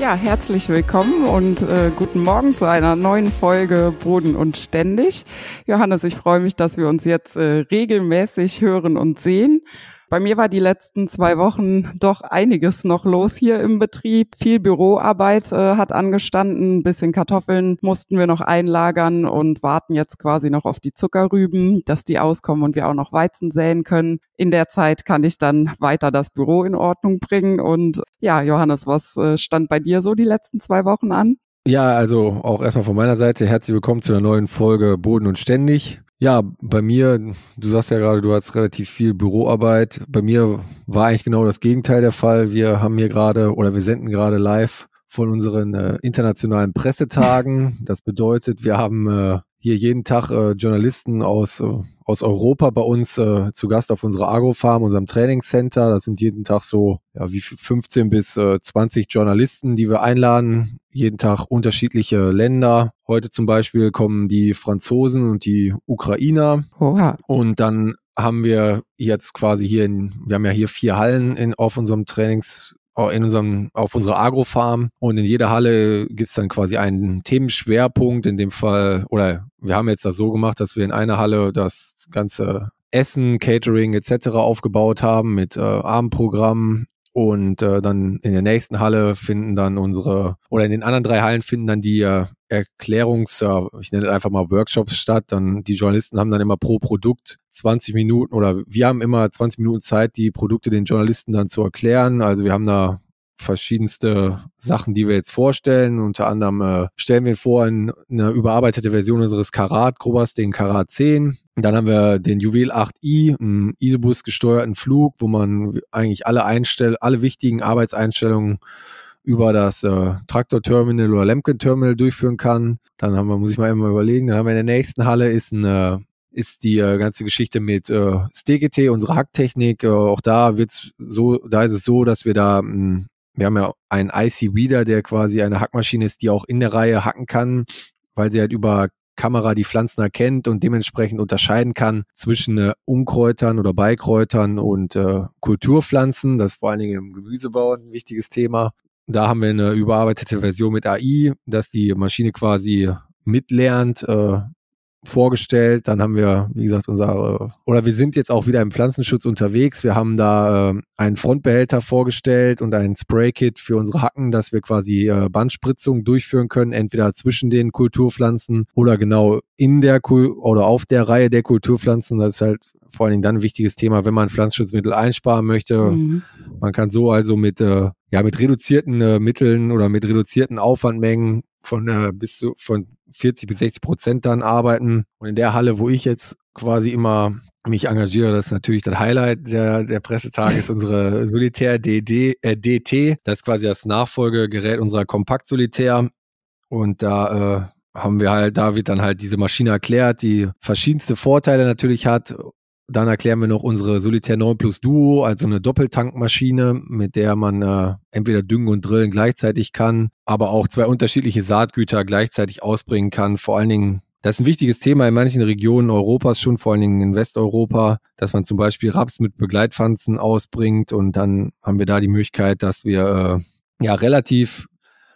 Ja, herzlich willkommen und äh, guten Morgen zu einer neuen Folge Boden und Ständig. Johannes, ich freue mich, dass wir uns jetzt äh, regelmäßig hören und sehen. Bei mir war die letzten zwei Wochen doch einiges noch los hier im Betrieb. Viel Büroarbeit äh, hat angestanden, ein bisschen Kartoffeln mussten wir noch einlagern und warten jetzt quasi noch auf die Zuckerrüben, dass die auskommen und wir auch noch Weizen säen können. In der Zeit kann ich dann weiter das Büro in Ordnung bringen. Und ja, Johannes, was äh, stand bei dir so die letzten zwei Wochen an? Ja, also auch erstmal von meiner Seite herzlich willkommen zu einer neuen Folge Boden und Ständig. Ja, bei mir, du sagst ja gerade, du hast relativ viel Büroarbeit. Bei mir war eigentlich genau das Gegenteil der Fall. Wir haben hier gerade oder wir senden gerade live von unseren äh, internationalen Pressetagen. Das bedeutet, wir haben äh, hier jeden Tag äh, Journalisten aus, äh, aus Europa bei uns äh, zu Gast auf unserer Agrofarm, unserem Trainingscenter. Das sind jeden Tag so ja, wie 15 bis äh, 20 Journalisten, die wir einladen. Jeden Tag unterschiedliche Länder. Heute zum Beispiel kommen die Franzosen und die Ukrainer. Oha. Und dann haben wir jetzt quasi hier in, wir haben ja hier vier Hallen in, auf unserem Trainings, in unserem, auf unserer Agrofarm und in jeder Halle gibt's dann quasi einen Themenschwerpunkt, in dem Fall, oder wir haben jetzt das so gemacht, dass wir in einer Halle das ganze Essen, Catering etc. aufgebaut haben mit äh, Abendprogramm, und äh, dann in der nächsten Halle finden dann unsere, oder in den anderen drei Hallen finden dann die äh, Erklärungs-, äh, ich nenne einfach mal Workshops statt. Dann die Journalisten haben dann immer pro Produkt 20 Minuten oder wir haben immer 20 Minuten Zeit, die Produkte den Journalisten dann zu erklären. Also wir haben da verschiedenste Sachen, die wir jetzt vorstellen. Unter anderem äh, stellen wir vor eine überarbeitete Version unseres Karat Grobers, den Karat 10. Dann haben wir den Juwel 8i, einen Isobus gesteuerten Flug, wo man eigentlich alle Einstell alle wichtigen Arbeitseinstellungen über das äh, Traktor-Terminal oder Lemken-Terminal durchführen kann. Dann haben wir, muss ich mal immer überlegen, dann haben wir in der nächsten Halle ist ein äh, ist die äh, ganze Geschichte mit äh, STGT, unsere Hacktechnik. Äh, auch da wird's so, da ist es so, dass wir da mh, hm, wir haben ja einen IC Reader, der quasi eine Hackmaschine ist, die auch in der Reihe hacken kann, weil sie halt über Kamera die Pflanzen erkennt und dementsprechend unterscheiden kann zwischen äh, Unkräutern oder Beikräutern und äh, Kulturpflanzen. Das ist vor allen Dingen im Gemüsebau ein wichtiges Thema. Da haben wir eine überarbeitete Version mit AI, dass die Maschine quasi mitlernt, äh, vorgestellt. Dann haben wir, wie gesagt, unser, oder wir sind jetzt auch wieder im Pflanzenschutz unterwegs. Wir haben da äh, einen Frontbehälter vorgestellt und ein Spraykit für unsere Hacken, dass wir quasi äh, Bandspritzungen durchführen können, entweder zwischen den Kulturpflanzen oder genau in der Kul oder auf der Reihe der Kulturpflanzen. Das ist halt vor allen Dingen dann ein wichtiges Thema, wenn man Pflanzenschutzmittel einsparen möchte. Mhm. Man kann so also mit, äh, ja, mit reduzierten äh, Mitteln oder mit reduzierten Aufwandmengen von äh, bis zu von 40 bis 60 Prozent dann arbeiten. Und in der Halle, wo ich jetzt quasi immer mich engagiere, das ist natürlich das Highlight der, der Pressetage, ist unsere Solitär DD, äh, DT. Das ist quasi das Nachfolgegerät unserer Kompakt Solitär. Und da äh, haben wir halt, da wird dann halt diese Maschine erklärt, die verschiedenste Vorteile natürlich hat dann erklären wir noch unsere Solitaire 9 Plus Duo, also eine Doppeltankmaschine, mit der man äh, entweder düngen und drillen gleichzeitig kann, aber auch zwei unterschiedliche Saatgüter gleichzeitig ausbringen kann. Vor allen Dingen, das ist ein wichtiges Thema in manchen Regionen Europas schon, vor allen Dingen in Westeuropa, dass man zum Beispiel Raps mit Begleitpflanzen ausbringt und dann haben wir da die Möglichkeit, dass wir äh, ja relativ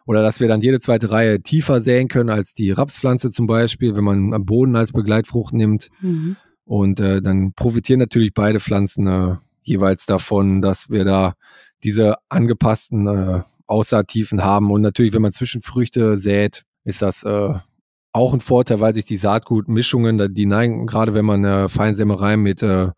oder dass wir dann jede zweite Reihe tiefer säen können als die Rapspflanze zum Beispiel, wenn man am Boden als Begleitfrucht nimmt. Mhm. Und äh, dann profitieren natürlich beide Pflanzen äh, jeweils davon, dass wir da diese angepassten äh, Aussaattiefen haben. Und natürlich, wenn man Zwischenfrüchte sät, ist das äh, auch ein Vorteil, weil sich die Saatgutmischungen, die neigen, gerade wenn man äh, Feinsämerei mit äh,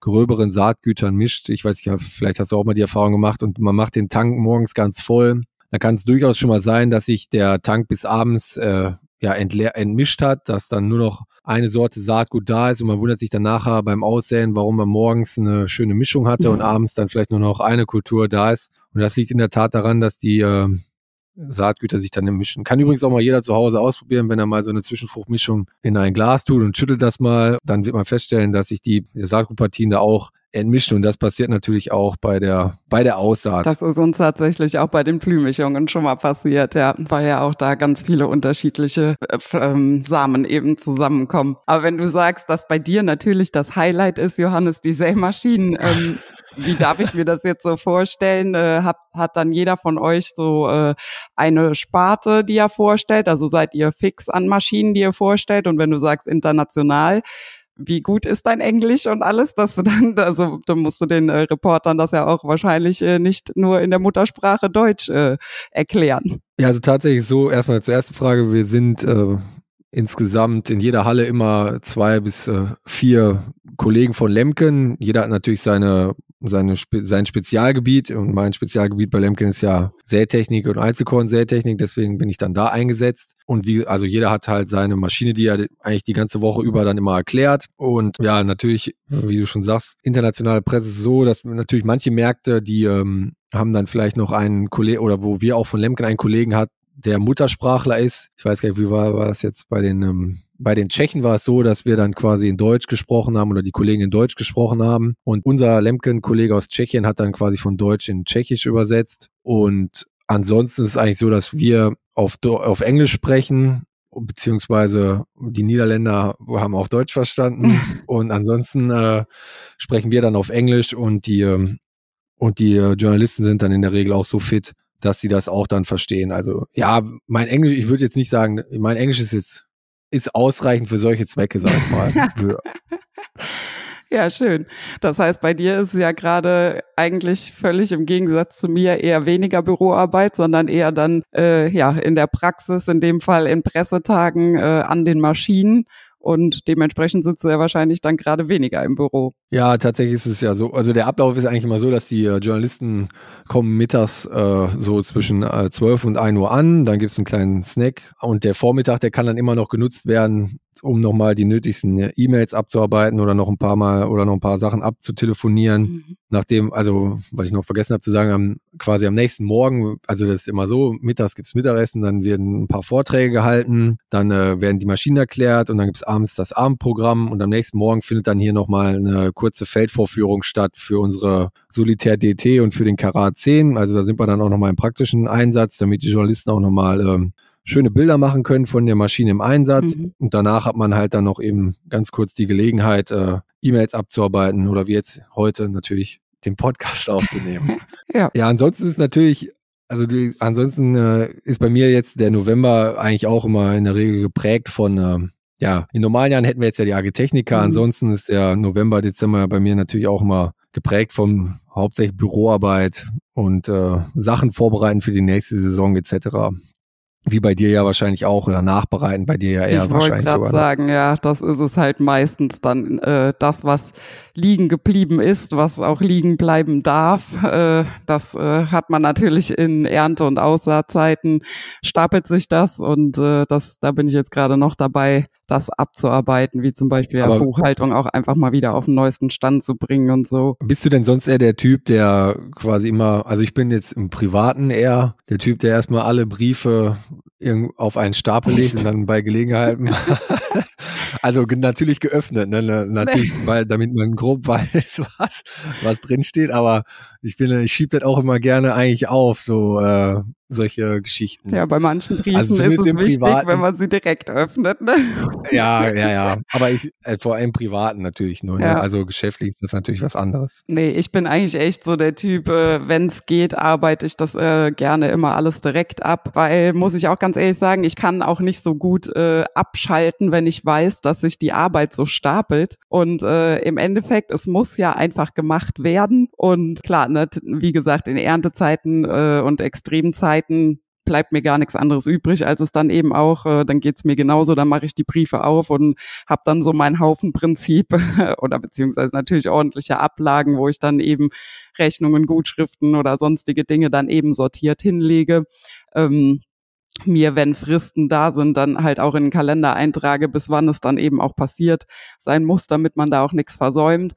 gröberen Saatgütern mischt, ich weiß nicht, vielleicht hast du auch mal die Erfahrung gemacht und man macht den Tank morgens ganz voll, dann kann es durchaus schon mal sein, dass sich der Tank bis abends äh, ja, entleer, entmischt hat, dass dann nur noch eine Sorte Saatgut da ist und man wundert sich dann nachher beim Aussäen, warum man morgens eine schöne Mischung hatte und abends dann vielleicht nur noch eine Kultur da ist. Und das liegt in der Tat daran, dass die äh, Saatgüter sich dann mischen. Kann übrigens auch mal jeder zu Hause ausprobieren, wenn er mal so eine Zwischenfruchtmischung in ein Glas tut und schüttelt das mal, dann wird man feststellen, dass sich die, die Saatgutpartien da auch entmischen und das passiert natürlich auch bei der bei der Aussaat. Das ist uns tatsächlich auch bei den Blühmischungen schon mal passiert, ja, weil ja auch da ganz viele unterschiedliche äh, ähm, Samen eben zusammenkommen. Aber wenn du sagst, dass bei dir natürlich das Highlight ist, Johannes, die Sämaschinen, ähm, wie darf ich mir das jetzt so vorstellen? Äh, hat, hat dann jeder von euch so äh, eine Sparte, die er vorstellt? Also seid ihr fix an Maschinen, die ihr vorstellt? Und wenn du sagst international, wie gut ist dein Englisch und alles, dass du dann, also da musst du den äh, Reportern das ja auch wahrscheinlich äh, nicht nur in der Muttersprache Deutsch äh, erklären. Ja, also tatsächlich so, erstmal zur ersten Frage, wir sind äh, insgesamt in jeder Halle immer zwei bis äh, vier Kollegen von Lemken. Jeder hat natürlich seine seine, sein Spezialgebiet und mein Spezialgebiet bei Lemken ist ja Sätechnik und Einzelkorn-Sätechnik, deswegen bin ich dann da eingesetzt. Und wie, also jeder hat halt seine Maschine, die er eigentlich die ganze Woche über dann immer erklärt. Und ja, natürlich, wie du schon sagst, internationale Presse ist so, dass natürlich manche Märkte, die ähm, haben dann vielleicht noch einen Kollegen oder wo wir auch von Lemken einen Kollegen hat, der Muttersprachler ist. Ich weiß gar nicht, wie war, war das jetzt bei den, ähm, bei den Tschechen war es so, dass wir dann quasi in Deutsch gesprochen haben oder die Kollegen in Deutsch gesprochen haben. Und unser Lemken-Kollege aus Tschechien hat dann quasi von Deutsch in Tschechisch übersetzt. Und ansonsten ist es eigentlich so, dass wir auf, auf Englisch sprechen, beziehungsweise die Niederländer haben auch Deutsch verstanden. und ansonsten äh, sprechen wir dann auf Englisch und die, ähm, und die äh, Journalisten sind dann in der Regel auch so fit, dass sie das auch dann verstehen. Also ja, mein Englisch, ich würde jetzt nicht sagen, mein Englisch ist jetzt ist ausreichend für solche Zwecke, sag ich mal. Ja, schön. Das heißt, bei dir ist ja gerade eigentlich völlig im Gegensatz zu mir eher weniger Büroarbeit, sondern eher dann äh, ja in der Praxis, in dem Fall in Pressetagen äh, an den Maschinen und dementsprechend sitzt er wahrscheinlich dann gerade weniger im Büro. Ja, tatsächlich ist es ja so. Also der Ablauf ist eigentlich immer so, dass die äh, Journalisten kommen mittags äh, so zwischen äh, 12 und 1 Uhr an, dann gibt's einen kleinen Snack und der Vormittag, der kann dann immer noch genutzt werden, um nochmal die nötigsten E-Mails abzuarbeiten oder noch ein paar Mal oder noch ein paar Sachen abzutelefonieren. Mhm. Nachdem, also, was ich noch vergessen habe zu sagen, am, quasi am nächsten Morgen, also das ist immer so, mittags gibt's Mittagessen, dann werden ein paar Vorträge gehalten, dann äh, werden die Maschinen erklärt und dann gibt's abends das Abendprogramm und am nächsten Morgen findet dann hier nochmal eine kurze Feldvorführung statt für unsere Solitär DT und für den Karat 10. Also da sind wir dann auch nochmal im praktischen Einsatz, damit die Journalisten auch nochmal ähm, schöne Bilder machen können von der Maschine im Einsatz. Mhm. Und danach hat man halt dann noch eben ganz kurz die Gelegenheit, äh, E-Mails abzuarbeiten oder wie jetzt heute natürlich den Podcast aufzunehmen. ja. ja, ansonsten ist natürlich, also die, ansonsten äh, ist bei mir jetzt der November eigentlich auch immer in der Regel geprägt von, äh, ja, in normalen Jahren hätten wir jetzt ja die Agritechniker, mhm. ansonsten ist der November, Dezember bei mir natürlich auch immer geprägt von hauptsächlich Büroarbeit und äh, Sachen vorbereiten für die nächste Saison etc. Wie bei dir ja wahrscheinlich auch oder nachbereiten bei dir ja eher ich wahrscheinlich sogar. Ich ne? sagen, ja, das ist es halt meistens dann äh, das, was liegen geblieben ist, was auch liegen bleiben darf. Äh, das äh, hat man natürlich in Ernte- und Aussaatzeiten stapelt sich das und äh, das, da bin ich jetzt gerade noch dabei, das abzuarbeiten, wie zum Beispiel ja, Buchhaltung auch einfach mal wieder auf den neuesten Stand zu bringen und so. Bist du denn sonst eher der Typ, der quasi immer, also ich bin jetzt im Privaten eher der Typ, der erstmal alle Briefe auf einen Stapel legt und dann bei Gelegenheiten. also natürlich geöffnet, ne? natürlich, weil damit man grob weiß, was, was drin steht, aber ich bin, ich schiebe das auch immer gerne eigentlich auf, so äh, solche Geschichten. Ja, bei manchen Briefen also ist es wichtig, Privaten, wenn man sie direkt öffnet. Ne? Ja, ja, ja. Aber ich, äh, vor allem privaten natürlich nur. Ne? Ja. Also geschäftlich ist das natürlich was anderes. Nee, ich bin eigentlich echt so der Typ, äh, wenn es geht, arbeite ich das äh, gerne immer alles direkt ab, weil muss ich auch ganz ehrlich sagen, ich kann auch nicht so gut äh, abschalten, wenn ich weiß, dass sich die Arbeit so stapelt. Und äh, im Endeffekt, es muss ja einfach gemacht werden. Und klar, ne, wie gesagt, in Erntezeiten äh, und Extremzeiten bleibt mir gar nichts anderes übrig, als es dann eben auch, äh, dann geht's mir genauso, dann mache ich die Briefe auf und habe dann so mein Haufenprinzip oder beziehungsweise natürlich ordentliche Ablagen, wo ich dann eben Rechnungen, Gutschriften oder sonstige Dinge dann eben sortiert hinlege. Ähm, mir, wenn Fristen da sind, dann halt auch in den Kalender eintrage, bis wann es dann eben auch passiert sein muss, damit man da auch nichts versäumt.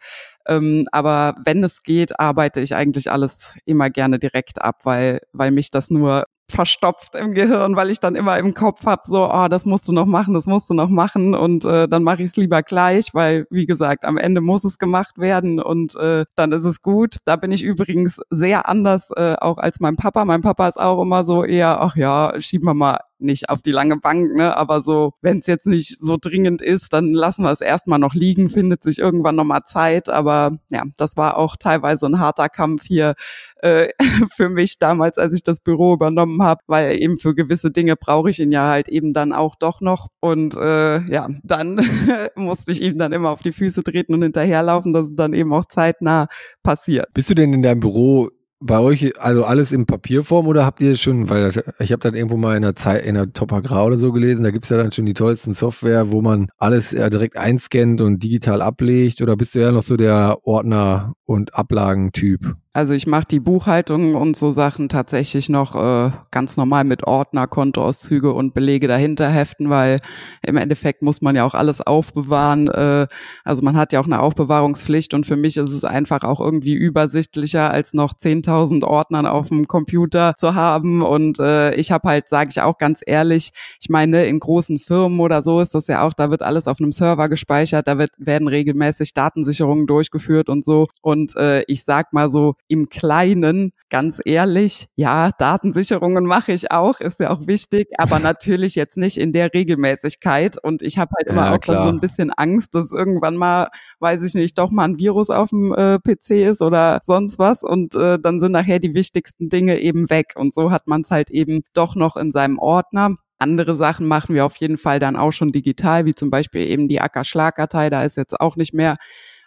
Ähm, aber wenn es geht, arbeite ich eigentlich alles immer gerne direkt ab, weil, weil mich das nur verstopft im Gehirn, weil ich dann immer im Kopf hab, so, oh, das musst du noch machen, das musst du noch machen und äh, dann mache ich es lieber gleich, weil, wie gesagt, am Ende muss es gemacht werden und äh, dann ist es gut. Da bin ich übrigens sehr anders äh, auch als mein Papa. Mein Papa ist auch immer so eher, ach ja, schieben wir mal nicht auf die lange Bank, ne? Aber so, wenn es jetzt nicht so dringend ist, dann lassen wir es erstmal noch liegen, findet sich irgendwann nochmal Zeit. Aber ja, das war auch teilweise ein harter Kampf hier äh, für mich damals, als ich das Büro übernommen habe, weil eben für gewisse Dinge brauche ich ihn ja halt eben dann auch doch noch. Und äh, ja, dann musste ich ihm dann immer auf die Füße treten und hinterherlaufen, dass es dann eben auch zeitnah passiert. Bist du denn in deinem Büro bei euch also alles in Papierform oder habt ihr schon, weil ich habe dann irgendwo mal in der Zeit, in der Top Agrar oder so gelesen, da gibt's ja dann schon die tollsten Software, wo man alles äh, direkt einscannt und digital ablegt oder bist du ja noch so der Ordner- und Ablagentyp? Also ich mache die Buchhaltung und so Sachen tatsächlich noch äh, ganz normal mit Ordner, Kontoauszüge und Belege dahinter heften, weil im Endeffekt muss man ja auch alles aufbewahren. Äh, also man hat ja auch eine Aufbewahrungspflicht und für mich ist es einfach auch irgendwie übersichtlicher, als noch 10.000 Ordnern auf dem Computer zu haben. Und äh, ich habe halt, sage ich auch ganz ehrlich, ich meine, in großen Firmen oder so ist das ja auch, da wird alles auf einem Server gespeichert, da wird, werden regelmäßig Datensicherungen durchgeführt und so. Und äh, ich sag mal so, im Kleinen, ganz ehrlich, ja, Datensicherungen mache ich auch, ist ja auch wichtig, aber natürlich jetzt nicht in der Regelmäßigkeit. Und ich habe halt immer ja, auch dann so ein bisschen Angst, dass irgendwann mal, weiß ich nicht, doch mal ein Virus auf dem äh, PC ist oder sonst was. Und äh, dann sind nachher die wichtigsten Dinge eben weg. Und so hat man es halt eben doch noch in seinem Ordner. Andere Sachen machen wir auf jeden Fall dann auch schon digital, wie zum Beispiel eben die Ackerschlagkartei. Da ist jetzt auch nicht mehr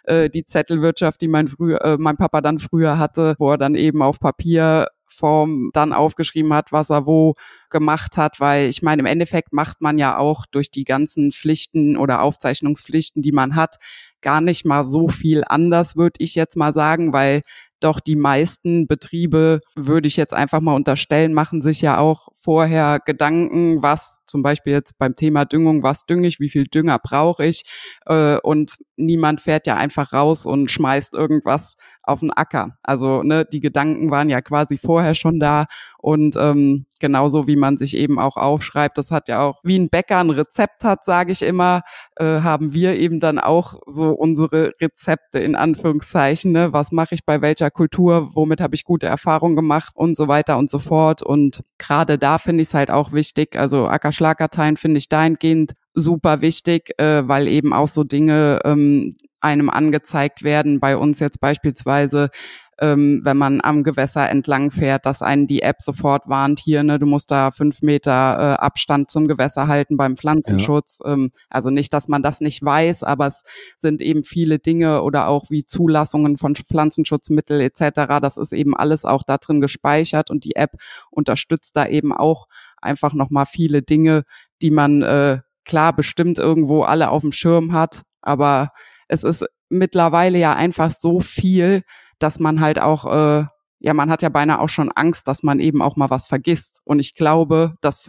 äh, die Zettelwirtschaft, die mein, früher, äh, mein Papa dann früher hatte, wo er dann eben auf Papierform dann aufgeschrieben hat, was er wo gemacht hat, weil ich meine, im Endeffekt macht man ja auch durch die ganzen Pflichten oder Aufzeichnungspflichten, die man hat, gar nicht mal so viel anders, würde ich jetzt mal sagen, weil doch die meisten Betriebe, würde ich jetzt einfach mal unterstellen, machen sich ja auch vorher Gedanken, was zum Beispiel jetzt beim Thema Düngung, was dünge ich, wie viel Dünger brauche ich. Äh, und niemand fährt ja einfach raus und schmeißt irgendwas auf den Acker. Also ne, die Gedanken waren ja quasi vorher schon da. Und ähm, genauso wie man sich eben auch aufschreibt, das hat ja auch, wie ein Bäcker ein Rezept hat, sage ich immer, äh, haben wir eben dann auch so unsere Rezepte in Anführungszeichen. Ne? Was mache ich bei welcher Kultur, womit habe ich gute Erfahrungen gemacht und so weiter und so fort. Und gerade da finde ich es halt auch wichtig. Also Ackerschlagkarteien finde ich dahingehend super wichtig, äh, weil eben auch so Dinge ähm, einem angezeigt werden. Bei uns jetzt beispielsweise ähm, wenn man am Gewässer entlang fährt, dass einen die App sofort warnt, hier, ne, du musst da fünf Meter äh, Abstand zum Gewässer halten beim Pflanzenschutz. Ja. Ähm, also nicht, dass man das nicht weiß, aber es sind eben viele Dinge oder auch wie Zulassungen von Pflanzenschutzmittel etc. Das ist eben alles auch da drin gespeichert und die App unterstützt da eben auch einfach nochmal viele Dinge, die man äh, klar bestimmt irgendwo alle auf dem Schirm hat, aber es ist mittlerweile ja einfach so viel, dass man halt auch, äh, ja, man hat ja beinahe auch schon Angst, dass man eben auch mal was vergisst. Und ich glaube, das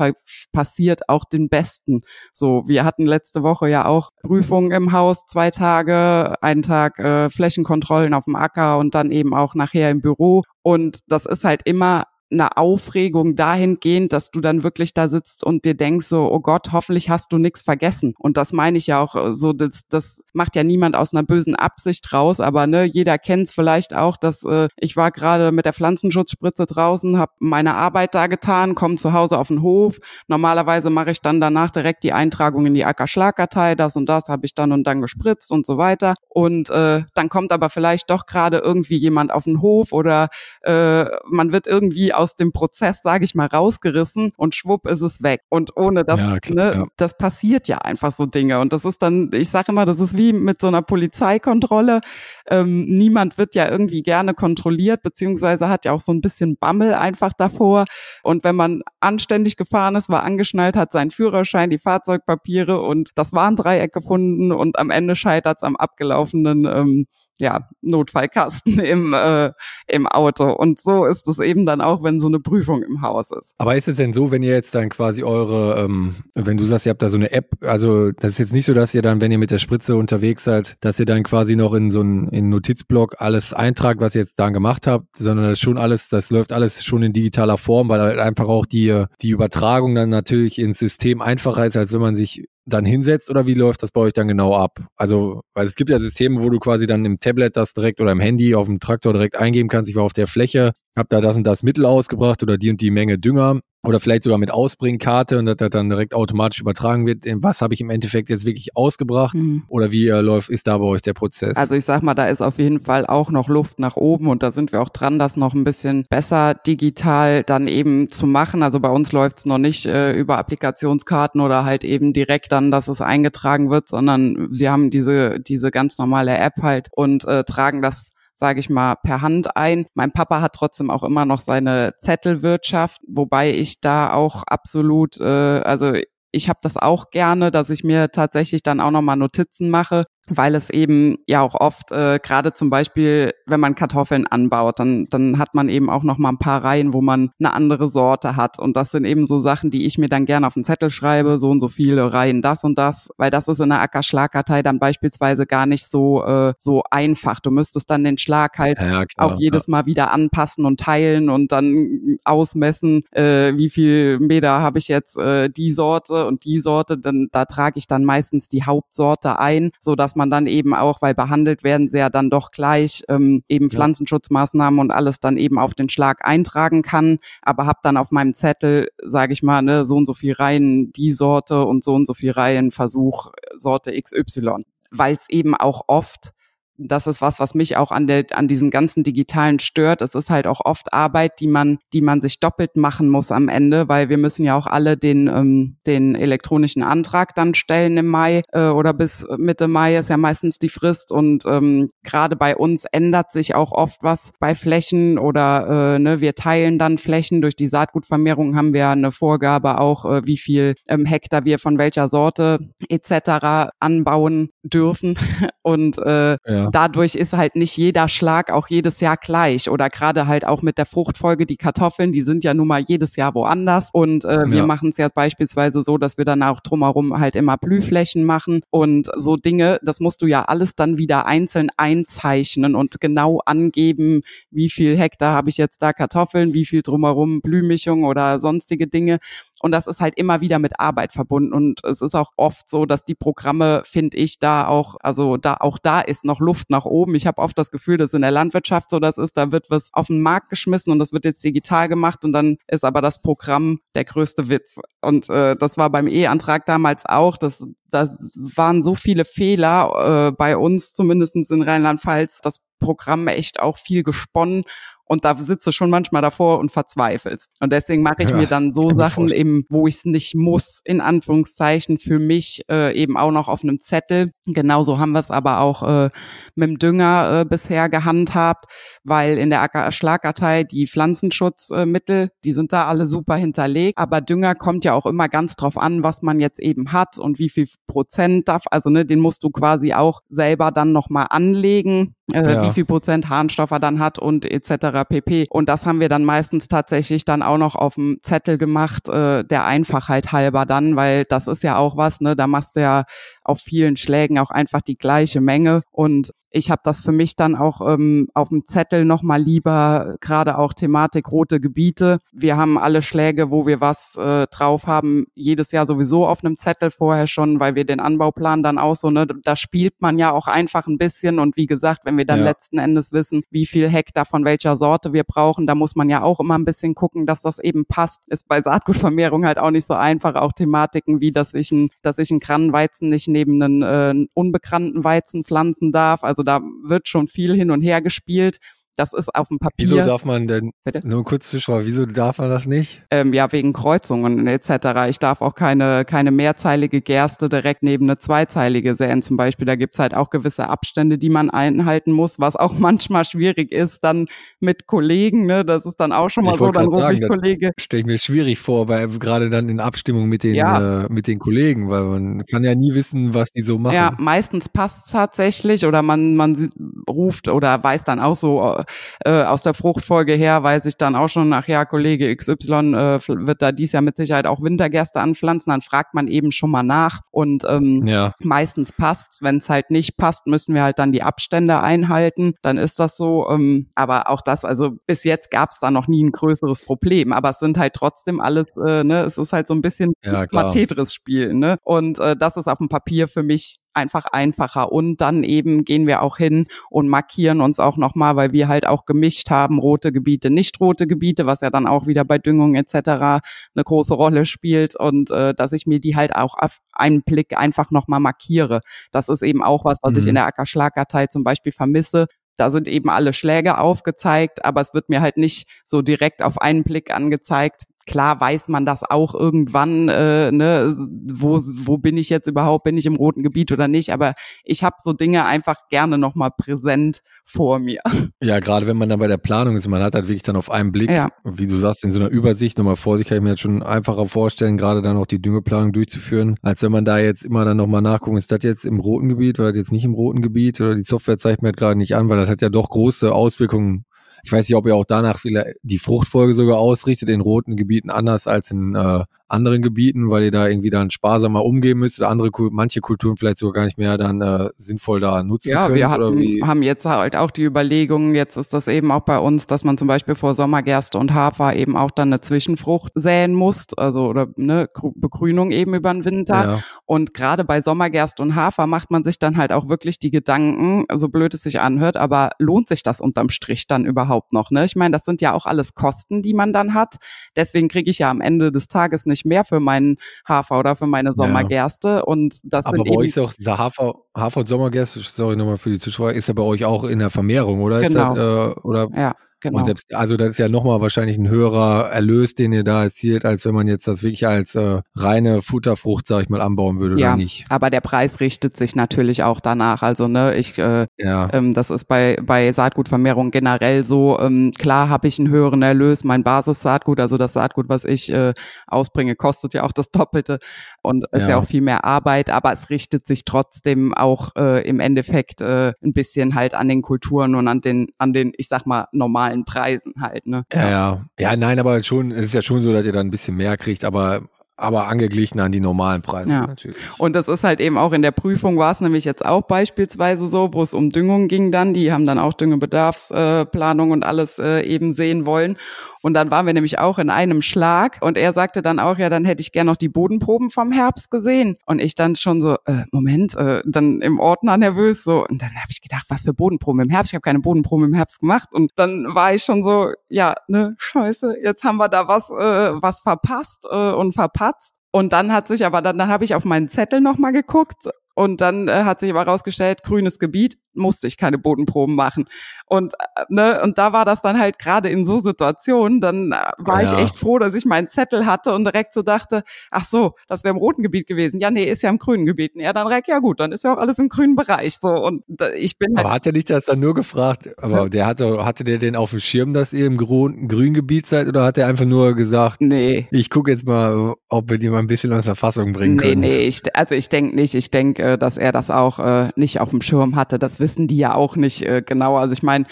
passiert auch den Besten. So, wir hatten letzte Woche ja auch Prüfungen im Haus, zwei Tage, einen Tag äh, Flächenkontrollen auf dem Acker und dann eben auch nachher im Büro. Und das ist halt immer eine Aufregung dahingehend, dass du dann wirklich da sitzt und dir denkst so, oh Gott, hoffentlich hast du nichts vergessen. Und das meine ich ja auch äh, so, das, das macht ja niemand aus einer bösen Absicht raus, aber ne, jeder kennt es vielleicht auch, dass äh, ich war gerade mit der Pflanzenschutzspritze draußen, habe meine Arbeit da getan, komme zu Hause auf den Hof. Normalerweise mache ich dann danach direkt die Eintragung in die Ackerschlagkartei, das und das habe ich dann und dann gespritzt und so weiter. Und äh, dann kommt aber vielleicht doch gerade irgendwie jemand auf den Hof oder äh, man wird irgendwie aus dem Prozess, sage ich mal, rausgerissen und schwupp ist es weg. Und ohne das, ja, klar, ne, ja. das passiert ja einfach so Dinge. Und das ist dann, ich sage immer, das ist wie mit so einer Polizeikontrolle. Ähm, niemand wird ja irgendwie gerne kontrolliert, beziehungsweise hat ja auch so ein bisschen Bammel einfach davor. Und wenn man anständig gefahren ist, war angeschnallt, hat seinen Führerschein, die Fahrzeugpapiere und das Warndreieck gefunden und am Ende scheitert es am abgelaufenen ähm, ja, Notfallkasten im, äh, im Auto. Und so ist es eben dann auch, wenn so eine Prüfung im Haus ist. Aber ist es denn so, wenn ihr jetzt dann quasi eure, ähm, wenn du sagst, ihr habt da so eine App, also das ist jetzt nicht so, dass ihr dann, wenn ihr mit der Spritze unterwegs seid, dass ihr dann quasi noch in so einen, in einen Notizblock alles eintragt, was ihr jetzt dann gemacht habt, sondern das schon alles, das läuft alles schon in digitaler Form, weil halt einfach auch die, die Übertragung dann natürlich ins System einfacher ist, als wenn man sich dann hinsetzt oder wie läuft das bei euch dann genau ab? Also, weil es gibt ja Systeme, wo du quasi dann im Tablet das direkt oder im Handy auf dem Traktor direkt eingeben kannst, ich war auf der Fläche, habe da das und das Mittel ausgebracht oder die und die Menge Dünger oder vielleicht sogar mit Ausbringkarte und dass das dann direkt automatisch übertragen wird. Was habe ich im Endeffekt jetzt wirklich ausgebracht mhm. oder wie äh, läuft, ist da bei euch der Prozess? Also ich sag mal, da ist auf jeden Fall auch noch Luft nach oben und da sind wir auch dran, das noch ein bisschen besser digital dann eben zu machen. Also bei uns läuft es noch nicht äh, über Applikationskarten oder halt eben direkt dann, dass es eingetragen wird, sondern wir haben diese, diese ganz normale App halt und äh, tragen das sage ich mal, per Hand ein. Mein Papa hat trotzdem auch immer noch seine Zettelwirtschaft, wobei ich da auch absolut, äh, also ich habe das auch gerne, dass ich mir tatsächlich dann auch nochmal Notizen mache weil es eben ja auch oft äh, gerade zum Beispiel, wenn man Kartoffeln anbaut, dann dann hat man eben auch noch mal ein paar Reihen, wo man eine andere Sorte hat und das sind eben so Sachen, die ich mir dann gerne auf den Zettel schreibe, so und so viele Reihen das und das, weil das ist in der Ackerschlagkartei dann beispielsweise gar nicht so äh, so einfach. Du müsstest dann den Schlag halt ja, auch jedes Mal wieder anpassen und teilen und dann ausmessen, äh, wie viel Meter habe ich jetzt äh, die Sorte und die Sorte, dann da trage ich dann meistens die Hauptsorte ein, so dass dass man dann eben auch, weil behandelt werden sie ja dann doch gleich, ähm, eben ja. Pflanzenschutzmaßnahmen und alles dann eben auf den Schlag eintragen kann, aber habe dann auf meinem Zettel, sage ich mal, ne, so und so viel Reihen die Sorte und so und so viel Reihen Versuch Sorte XY, weil es eben auch oft das ist was, was mich auch an der, an diesem ganzen Digitalen stört. Es ist halt auch oft Arbeit, die man, die man sich doppelt machen muss am Ende, weil wir müssen ja auch alle den, ähm, den elektronischen Antrag dann stellen im Mai äh, oder bis Mitte Mai ist ja meistens die Frist und ähm, gerade bei uns ändert sich auch oft was bei Flächen oder äh, ne, wir teilen dann Flächen. Durch die Saatgutvermehrung haben wir eine Vorgabe auch, äh, wie viel ähm, Hektar wir von welcher Sorte etc. anbauen dürfen und äh, ja dadurch ist halt nicht jeder Schlag auch jedes Jahr gleich oder gerade halt auch mit der Fruchtfolge die Kartoffeln, die sind ja nun mal jedes Jahr woanders und äh, wir machen es ja beispielsweise so, dass wir dann auch drumherum halt immer Blühflächen machen und so Dinge, das musst du ja alles dann wieder einzeln einzeichnen und genau angeben, wie viel Hektar habe ich jetzt da Kartoffeln, wie viel drumherum Blühmischung oder sonstige Dinge und das ist halt immer wieder mit Arbeit verbunden. Und es ist auch oft so, dass die Programme, finde ich, da auch, also da auch da ist noch Luft nach oben. Ich habe oft das Gefühl, dass in der Landwirtschaft so das ist, da wird was auf den Markt geschmissen und das wird jetzt digital gemacht und dann ist aber das Programm der größte Witz. Und äh, das war beim E-Antrag damals auch. Das, das waren so viele Fehler äh, bei uns, zumindestens in Rheinland-Pfalz, das Programm echt auch viel gesponnen und da sitzt du schon manchmal davor und verzweifelst. Und deswegen mache ich ja, mir dann so Sachen eben, wo ich es nicht muss, in Anführungszeichen, für mich äh, eben auch noch auf einem Zettel. Genauso haben wir es aber auch äh, mit dem Dünger äh, bisher gehandhabt, weil in der Schlagkartei die Pflanzenschutzmittel, die sind da alle super hinterlegt. Aber Dünger kommt ja auch immer ganz drauf an, was man jetzt eben hat und wie viel Prozent darf. Also ne, den musst du quasi auch selber dann nochmal anlegen äh, ja. wie viel Prozent Harnstoff er dann hat und etc. pp. Und das haben wir dann meistens tatsächlich dann auch noch auf dem Zettel gemacht, äh, der Einfachheit halber dann, weil das ist ja auch was, ne, da machst du ja auf vielen Schlägen auch einfach die gleiche Menge und ich habe das für mich dann auch ähm, auf dem Zettel nochmal lieber, gerade auch Thematik rote Gebiete. Wir haben alle Schläge, wo wir was äh, drauf haben, jedes Jahr sowieso auf einem Zettel vorher schon, weil wir den Anbauplan dann auch so, ne, da spielt man ja auch einfach ein bisschen und wie gesagt, wenn wir dann ja. letzten Endes wissen, wie viel Hektar von welcher Sorte wir brauchen, da muss man ja auch immer ein bisschen gucken, dass das eben passt. Ist bei Saatgutvermehrung halt auch nicht so einfach, auch Thematiken wie, dass ich ein, dass ich einen Krannenweizen nicht neben einen äh, unbekannten Weizen pflanzen darf. Also da wird schon viel hin und her gespielt. Das ist auf dem Papier. Wieso darf man denn, Bitte? nur kurz Zuschauer, wieso darf man das nicht? Ähm, ja, wegen Kreuzungen etc. Ich darf auch keine, keine mehrzeilige Gerste direkt neben eine zweizeilige säen zum Beispiel. Da gibt's halt auch gewisse Abstände, die man einhalten muss, was auch manchmal schwierig ist dann mit Kollegen. Ne? Das ist dann auch schon mal ich so, dann rufe ich Kollege. Stelle ich mir schwierig vor, weil gerade dann in Abstimmung mit den, ja. äh, mit den Kollegen, weil man kann ja nie wissen, was die so machen. Ja, meistens passt tatsächlich oder man, man ruft oder weiß dann auch so äh, aus der Fruchtfolge her, weiß ich dann auch schon, ach ja, Kollege XY äh, wird da dies Jahr mit Sicherheit auch Wintergerste anpflanzen, dann fragt man eben schon mal nach und ähm, ja. meistens passt's. Wenn es halt nicht passt, müssen wir halt dann die Abstände einhalten. Dann ist das so. Ähm, aber auch das, also bis jetzt gab's da noch nie ein größeres Problem. Aber es sind halt trotzdem alles, äh, ne, es ist halt so ein bisschen ja, Tetris-Spiel, ne? Und äh, das ist auf dem Papier für mich einfach einfacher. Und dann eben gehen wir auch hin und markieren uns auch nochmal, weil wir halt auch gemischt haben, rote Gebiete, nicht rote Gebiete, was ja dann auch wieder bei Düngung etc. eine große Rolle spielt und äh, dass ich mir die halt auch auf einen Blick einfach nochmal markiere. Das ist eben auch was, was mhm. ich in mhm. der Ackerschlagkartei zum Beispiel vermisse. Da sind eben alle Schläge aufgezeigt, aber es wird mir halt nicht so direkt auf einen Blick angezeigt, klar weiß man das auch irgendwann, äh, ne, wo, wo bin ich jetzt überhaupt, bin ich im roten Gebiet oder nicht, aber ich habe so Dinge einfach gerne nochmal präsent vor mir. Ja, gerade wenn man dann bei der Planung ist, man hat halt wirklich dann auf einen Blick, ja. wie du sagst, in so einer Übersicht, nochmal vor sich kann ich mir jetzt schon einfacher vorstellen, gerade dann auch die Düngeplanung durchzuführen, als wenn man da jetzt immer dann nochmal nachguckt, ist das jetzt im roten Gebiet oder jetzt nicht im roten Gebiet oder die Software zeigt mir halt gerade nicht an, weil das hat ja doch große Auswirkungen ich weiß nicht, ob ihr auch danach die Fruchtfolge sogar ausrichtet in roten Gebieten anders als in äh, anderen Gebieten, weil ihr da irgendwie dann sparsamer umgehen müsst, andere manche Kulturen vielleicht sogar gar nicht mehr dann äh, sinnvoll da nutzen ja, könnt. Ja, wir hatten, haben jetzt halt auch die Überlegung, jetzt ist das eben auch bei uns, dass man zum Beispiel vor Sommergerste und Hafer eben auch dann eine Zwischenfrucht säen muss, also oder eine Begrünung eben über den Winter. Ja. Und gerade bei Sommergerste und Hafer macht man sich dann halt auch wirklich die Gedanken, so blöd es sich anhört, aber lohnt sich das unterm Strich dann überhaupt noch? Ne? Ich meine, das sind ja auch alles Kosten, die man dann hat. Deswegen kriege ich ja am Ende des Tages nicht mehr für meinen Hafer oder für meine Sommergerste. Ja. Und das Aber sind bei euch ist auch dieser Hafer, Hafer und Sommergerste, sorry nochmal für die Zuschauer, ist ja bei euch auch in der Vermehrung, oder? Genau. Ist das, äh, oder? Ja. Genau. Und selbst, also das ist ja nochmal wahrscheinlich ein höherer Erlös, den ihr da erzielt, als wenn man jetzt das wirklich als äh, reine Futterfrucht, sag ich mal, anbauen würde ja, oder nicht. Aber der Preis richtet sich natürlich auch danach. Also ne, ich, äh, ja. ähm, das ist bei bei Saatgutvermehrung generell so. Ähm, klar habe ich einen höheren Erlös. Mein Basissaatgut, also das Saatgut, was ich äh, ausbringe, kostet ja auch das Doppelte und ist ja. ja auch viel mehr Arbeit. Aber es richtet sich trotzdem auch äh, im Endeffekt äh, ein bisschen halt an den Kulturen und an den an den, ich sag mal normalen normalen Preisen halt, ne? Ja, ja, ja, nein, aber schon, es ist ja schon so, dass ihr dann ein bisschen mehr kriegt, aber aber angeglichen an die normalen Preise ja. natürlich. Und das ist halt eben auch in der Prüfung war es nämlich jetzt auch beispielsweise so, wo es um Düngung ging dann, die haben dann auch Düngebedarfsplanung und alles äh, eben sehen wollen. Und dann waren wir nämlich auch in einem Schlag und er sagte dann auch, ja, dann hätte ich gern noch die Bodenproben vom Herbst gesehen. Und ich dann schon so, äh, Moment, äh, dann im Ordner nervös so. Und dann habe ich gedacht, was für Bodenproben im Herbst? Ich habe keine Bodenproben im Herbst gemacht. Und dann war ich schon so, ja, ne, scheiße, jetzt haben wir da was, äh, was verpasst äh, und verpatzt. Und dann hat sich aber, dann, dann habe ich auf meinen Zettel nochmal geguckt und dann äh, hat sich aber herausgestellt, grünes Gebiet, musste ich keine Bodenproben machen. Und, äh, ne, und da war das dann halt gerade in so Situationen, dann äh, war ja. ich echt froh, dass ich meinen Zettel hatte und direkt so dachte, ach so, das wäre im roten Gebiet gewesen. Ja, nee, ist ja im grünen Gebiet. Ja, dann direkt, ja gut, dann ist ja auch alles im grünen Bereich. So, und ich bin. Aber hat er nicht das dann nur gefragt, aber der hatte, hatte der den auf dem Schirm, dass ihr im grünen, Gebiet seid, oder hat er einfach nur gesagt, nee. Ich gucke jetzt mal, ob wir die mal ein bisschen aus Verfassung bringen können. Nee, nee, ich, also ich denke nicht. Ich denke, äh, dass er das auch äh, nicht auf dem Schirm hatte. Das wissen die ja auch nicht äh, genau. Also ich meine,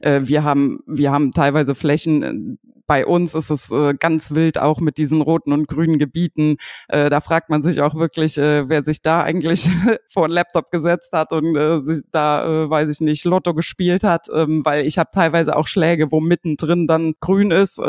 äh, wir haben wir haben teilweise Flächen, äh, bei uns ist es äh, ganz wild auch mit diesen roten und grünen Gebieten. Äh, da fragt man sich auch wirklich, äh, wer sich da eigentlich vor einen Laptop gesetzt hat und äh, sich da, äh, weiß ich nicht, Lotto gespielt hat, ähm, weil ich habe teilweise auch Schläge, wo mittendrin dann grün ist.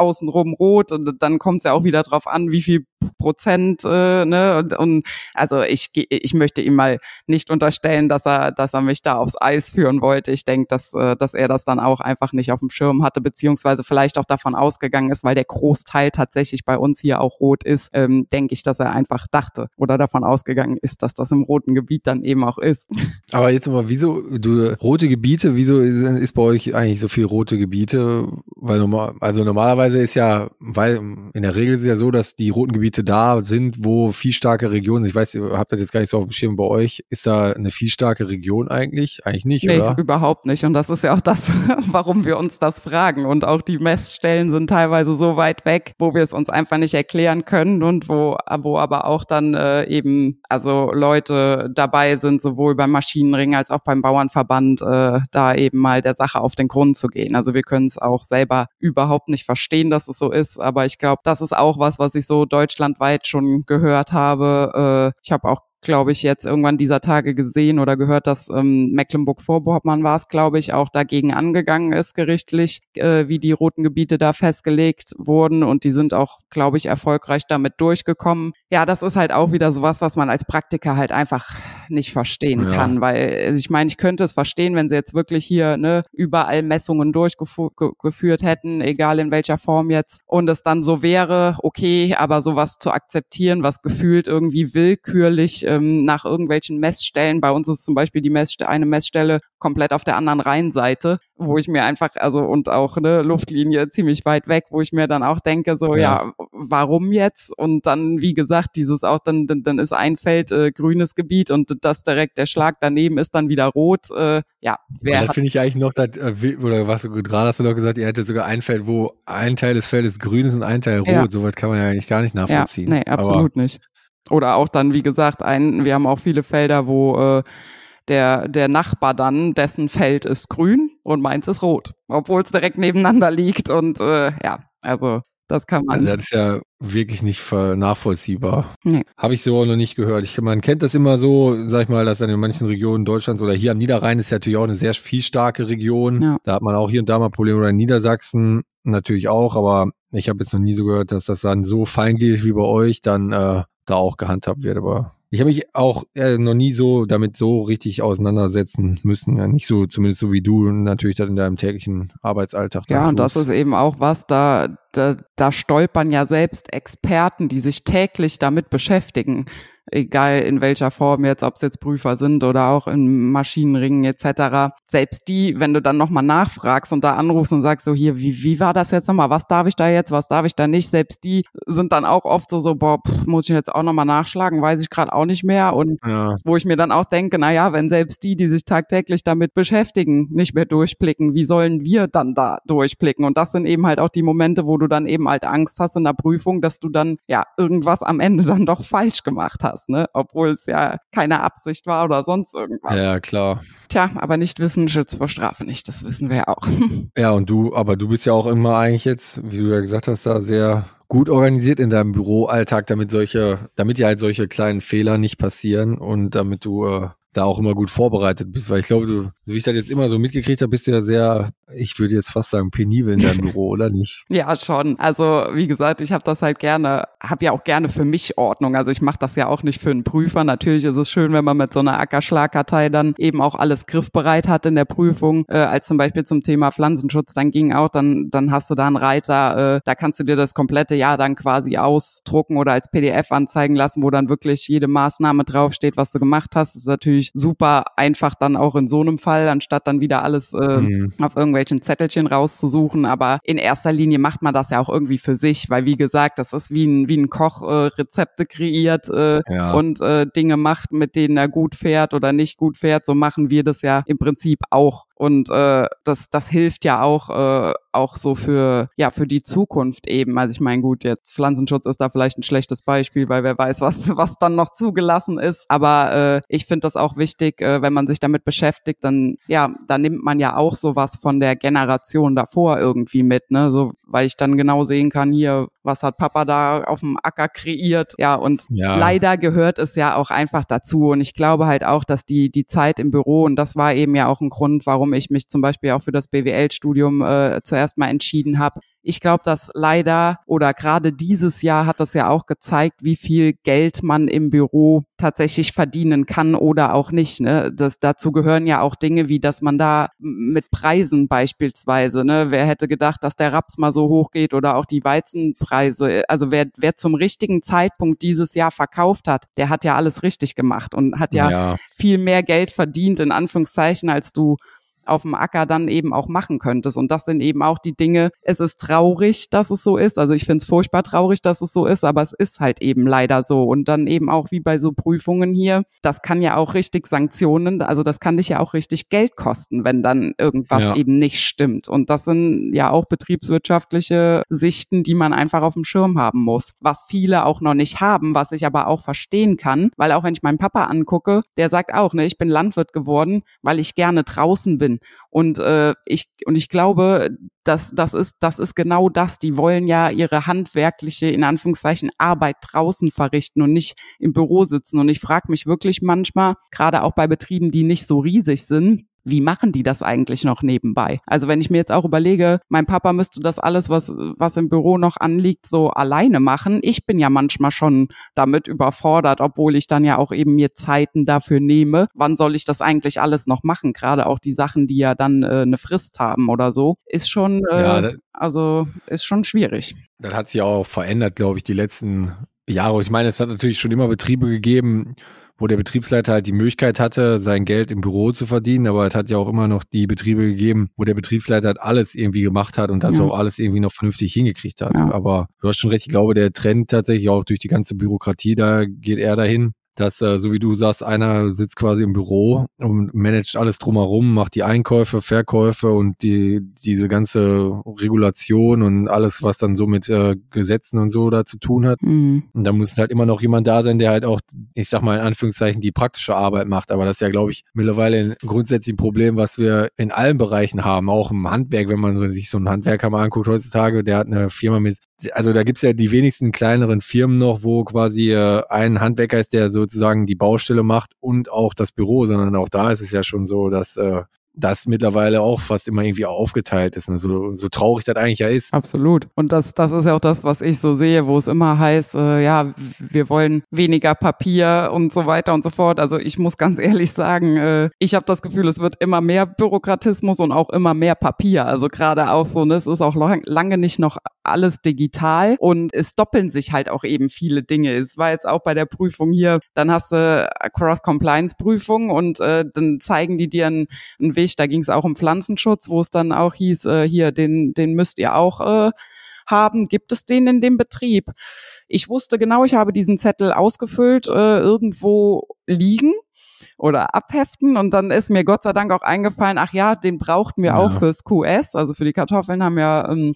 Außenrum rot und dann kommt es ja auch wieder drauf an, wie viel Prozent, äh, ne, und, und also ich, ich möchte ihm mal nicht unterstellen, dass er, dass er mich da aufs Eis führen wollte. Ich denke, dass, äh, dass er das dann auch einfach nicht auf dem Schirm hatte, beziehungsweise vielleicht auch davon ausgegangen ist, weil der Großteil tatsächlich bei uns hier auch rot ist, ähm, denke ich, dass er einfach dachte oder davon ausgegangen ist, dass das im roten Gebiet dann eben auch ist. Aber jetzt mal, wieso, du, rote Gebiete, wieso ist, ist bei euch eigentlich so viel rote Gebiete? Weil normal, also normalerweise ist ja, weil in der Regel ist es ja so, dass die roten Gebiete da sind, wo viel starke Regionen, ich weiß, ihr habt das jetzt gar nicht so auf dem Schirm bei euch, ist da eine viel starke Region eigentlich? Eigentlich nicht, nee, oder? überhaupt nicht. Und das ist ja auch das, warum wir uns das fragen. Und auch die Messstellen sind teilweise so weit weg, wo wir es uns einfach nicht erklären können und wo, wo aber auch dann äh, eben, also Leute dabei sind, sowohl beim Maschinenring als auch beim Bauernverband, äh, da eben mal der Sache auf den Grund zu gehen. Also wir können es auch selber überhaupt nicht verstehen, dass es so ist, aber ich glaube, das ist auch was, was ich so deutschlandweit schon gehört habe. Äh, ich habe auch glaube ich, jetzt irgendwann dieser Tage gesehen oder gehört, dass ähm, Mecklenburg-Vorpommern war es, glaube ich, auch dagegen angegangen ist gerichtlich, äh, wie die roten Gebiete da festgelegt wurden und die sind auch, glaube ich, erfolgreich damit durchgekommen. Ja, das ist halt auch wieder sowas, was man als Praktiker halt einfach nicht verstehen ja. kann, weil also ich meine, ich könnte es verstehen, wenn sie jetzt wirklich hier ne, überall Messungen durchgeführt hätten, egal in welcher Form jetzt, und es dann so wäre, okay, aber sowas zu akzeptieren, was gefühlt irgendwie willkürlich ähm, nach irgendwelchen Messstellen. Bei uns ist zum Beispiel die Messste eine Messstelle komplett auf der anderen Rheinseite, wo ich mir einfach, also und auch eine Luftlinie ziemlich weit weg, wo ich mir dann auch denke, so ja, ja warum jetzt? Und dann, wie gesagt, dieses auch, dann, dann, dann ist ein Feld äh, grünes Gebiet und das direkt der Schlag daneben ist dann wieder rot. Äh, ja, wer das finde ich eigentlich noch, dass, äh, oder was du gerade hast du noch gesagt, ihr hättet sogar ein Feld, wo ein Teil des Feldes grün ist und ein Teil rot. Ja. Soweit kann man ja eigentlich gar nicht nachvollziehen. Ja, nee, absolut Aber, nicht. Oder auch dann, wie gesagt, ein, wir haben auch viele Felder, wo äh, der, der Nachbar dann, dessen Feld ist grün und meins ist rot, obwohl es direkt nebeneinander liegt. Und äh, ja, also das kann man. Also das ist ja wirklich nicht nachvollziehbar. Nee. Habe ich so noch nicht gehört. Ich, man kennt das immer so, sag ich mal, dass dann in manchen Regionen Deutschlands oder hier am Niederrhein ist ja natürlich auch eine sehr viel starke Region. Ja. Da hat man auch hier und da mal Probleme oder in Niedersachsen natürlich auch, aber ich habe jetzt noch nie so gehört, dass das dann so feingliedrig wie bei euch dann äh, da auch gehandhabt wird. Aber ich habe mich auch äh, noch nie so damit so richtig auseinandersetzen müssen. Ja, nicht so, zumindest so wie du natürlich dann in deinem täglichen Arbeitsalltag. Ja, und das ist eben auch was, da, da, da stolpern ja selbst Experten, die sich täglich damit beschäftigen egal in welcher Form jetzt, ob es jetzt Prüfer sind oder auch in Maschinenringen etc. Selbst die, wenn du dann nochmal nachfragst und da anrufst und sagst so hier, wie, wie war das jetzt nochmal, was darf ich da jetzt, was darf ich da nicht, selbst die sind dann auch oft so, so boah, pff, muss ich jetzt auch nochmal nachschlagen, weiß ich gerade auch nicht mehr und ja. wo ich mir dann auch denke, na ja, wenn selbst die, die sich tagtäglich damit beschäftigen, nicht mehr durchblicken, wie sollen wir dann da durchblicken? Und das sind eben halt auch die Momente, wo du dann eben halt Angst hast in der Prüfung, dass du dann ja irgendwas am Ende dann doch falsch gemacht hast hast, ne? Obwohl es ja keine Absicht war oder sonst irgendwas. Ja, klar. Tja, aber nicht wissen schützt vor Strafe nicht, das wissen wir ja auch. Ja, und du, aber du bist ja auch immer eigentlich jetzt, wie du ja gesagt hast, da sehr gut organisiert in deinem Büroalltag, damit solche, damit dir halt solche kleinen Fehler nicht passieren und damit du äh, da auch immer gut vorbereitet bist, weil ich glaube, du, so wie ich das jetzt immer so mitgekriegt habe, bist du ja sehr, ich würde jetzt fast sagen, penibel in deinem Büro, oder nicht? Ja, schon. Also wie gesagt, ich habe das halt gerne, habe ja auch gerne für mich Ordnung. Also ich mache das ja auch nicht für einen Prüfer. Natürlich ist es schön, wenn man mit so einer Ackerschlagkartei dann eben auch alles griffbereit hat in der Prüfung, äh, als zum Beispiel zum Thema Pflanzenschutz. Dann ging auch, dann dann hast du da einen Reiter, äh, da kannst du dir das komplette Jahr dann quasi ausdrucken oder als PDF anzeigen lassen, wo dann wirklich jede Maßnahme draufsteht, was du gemacht hast. Das ist natürlich super einfach dann auch in so einem Fall, anstatt dann wieder alles äh, mhm. auf irgendwelchen Zettelchen rauszusuchen. Aber in erster Linie macht man das ja auch irgendwie für sich, weil wie gesagt, das ist wie ein, wie ein Koch äh, Rezepte kreiert äh, ja. und äh, Dinge macht, mit denen er gut fährt oder nicht gut fährt. So machen wir das ja im Prinzip auch. Und äh, das, das hilft ja auch, äh, auch so für, ja, für die Zukunft eben. Also ich meine, gut, jetzt Pflanzenschutz ist da vielleicht ein schlechtes Beispiel, weil wer weiß, was, was dann noch zugelassen ist. Aber äh, ich finde das auch wichtig, äh, wenn man sich damit beschäftigt, dann, ja, da nimmt man ja auch sowas von der Generation davor irgendwie mit, ne? So, weil ich dann genau sehen kann, hier, was hat Papa da auf dem Acker kreiert? Ja, und ja. leider gehört es ja auch einfach dazu. Und ich glaube halt auch, dass die, die Zeit im Büro, und das war eben ja auch ein Grund, warum ich mich zum Beispiel auch für das BWL-Studium äh, zuerst mal entschieden habe, ich glaube, dass leider oder gerade dieses Jahr hat das ja auch gezeigt, wie viel Geld man im Büro tatsächlich verdienen kann oder auch nicht. Ne? Das, dazu gehören ja auch Dinge wie, dass man da mit Preisen beispielsweise, ne, wer hätte gedacht, dass der Raps mal so hoch geht oder auch die Weizenpreise. Also wer, wer zum richtigen Zeitpunkt dieses Jahr verkauft hat, der hat ja alles richtig gemacht und hat ja, ja. viel mehr Geld verdient, in Anführungszeichen, als du auf dem Acker dann eben auch machen könntest. Und das sind eben auch die Dinge, es ist traurig, dass es so ist. Also ich finde es furchtbar traurig, dass es so ist, aber es ist halt eben leider so. Und dann eben auch wie bei so Prüfungen hier, das kann ja auch richtig Sanktionen, also das kann dich ja auch richtig Geld kosten, wenn dann irgendwas ja. eben nicht stimmt. Und das sind ja auch betriebswirtschaftliche Sichten, die man einfach auf dem Schirm haben muss. Was viele auch noch nicht haben, was ich aber auch verstehen kann, weil auch wenn ich meinen Papa angucke, der sagt auch, ne, ich bin Landwirt geworden, weil ich gerne draußen bin bin. Und äh, ich und ich glaube, dass das ist das ist genau das. Die wollen ja ihre handwerkliche in Anführungszeichen Arbeit draußen verrichten und nicht im Büro sitzen. Und ich frage mich wirklich manchmal, gerade auch bei Betrieben, die nicht so riesig sind, wie machen die das eigentlich noch nebenbei? Also wenn ich mir jetzt auch überlege, mein Papa müsste das alles, was, was im Büro noch anliegt, so alleine machen. Ich bin ja manchmal schon damit überfordert, obwohl ich dann ja auch eben mir Zeiten dafür nehme. Wann soll ich das eigentlich alles noch machen? Gerade auch die Sachen, die ja dann äh, eine Frist haben oder so, ist schon, äh, ja, also ist schon schwierig. Das hat sich auch verändert, glaube ich, die letzten Jahre. Ich meine, es hat natürlich schon immer Betriebe gegeben, wo der Betriebsleiter halt die Möglichkeit hatte, sein Geld im Büro zu verdienen, aber es hat ja auch immer noch die Betriebe gegeben, wo der Betriebsleiter halt alles irgendwie gemacht hat und das ja. auch alles irgendwie noch vernünftig hingekriegt hat. Ja. Aber du hast schon recht, ich glaube, der Trend tatsächlich auch durch die ganze Bürokratie, da geht er dahin, dass, äh, so wie du sagst, einer sitzt quasi im Büro und managt alles drumherum, macht die Einkäufe, Verkäufe und die, diese ganze Regulation und alles, was dann so mit äh, Gesetzen und so da zu tun hat. Mhm. Und da muss halt immer noch jemand da sein, der halt auch, ich sag mal in Anführungszeichen, die praktische Arbeit macht. Aber das ist ja, glaube ich, mittlerweile ein grundsätzlich ein Problem, was wir in allen Bereichen haben, auch im Handwerk, wenn man so, sich so einen Handwerker mal anguckt heutzutage, der hat eine Firma mit also da gibt's ja die wenigsten kleineren Firmen noch, wo quasi äh, ein Handwerker ist, der sozusagen die Baustelle macht und auch das Büro, sondern auch da ist es ja schon so, dass äh, das mittlerweile auch fast immer irgendwie aufgeteilt ist. Ne? So, so traurig das eigentlich ja ist. Absolut. Und das, das ist ja auch das, was ich so sehe, wo es immer heißt, äh, ja, wir wollen weniger Papier und so weiter und so fort. Also ich muss ganz ehrlich sagen, äh, ich habe das Gefühl, es wird immer mehr Bürokratismus und auch immer mehr Papier. Also gerade auch so, ne, es ist auch lang, lange nicht noch alles digital und es doppeln sich halt auch eben viele Dinge. Es war jetzt auch bei der Prüfung hier, dann hast du Cross-Compliance-Prüfung und äh, dann zeigen die dir einen, einen Weg, da ging es auch um Pflanzenschutz, wo es dann auch hieß, äh, hier, den, den müsst ihr auch äh, haben. Gibt es den in dem Betrieb? Ich wusste genau, ich habe diesen Zettel ausgefüllt, äh, irgendwo liegen oder abheften und dann ist mir Gott sei Dank auch eingefallen, ach ja, den brauchten wir ja. auch fürs QS, also für die Kartoffeln haben wir ähm,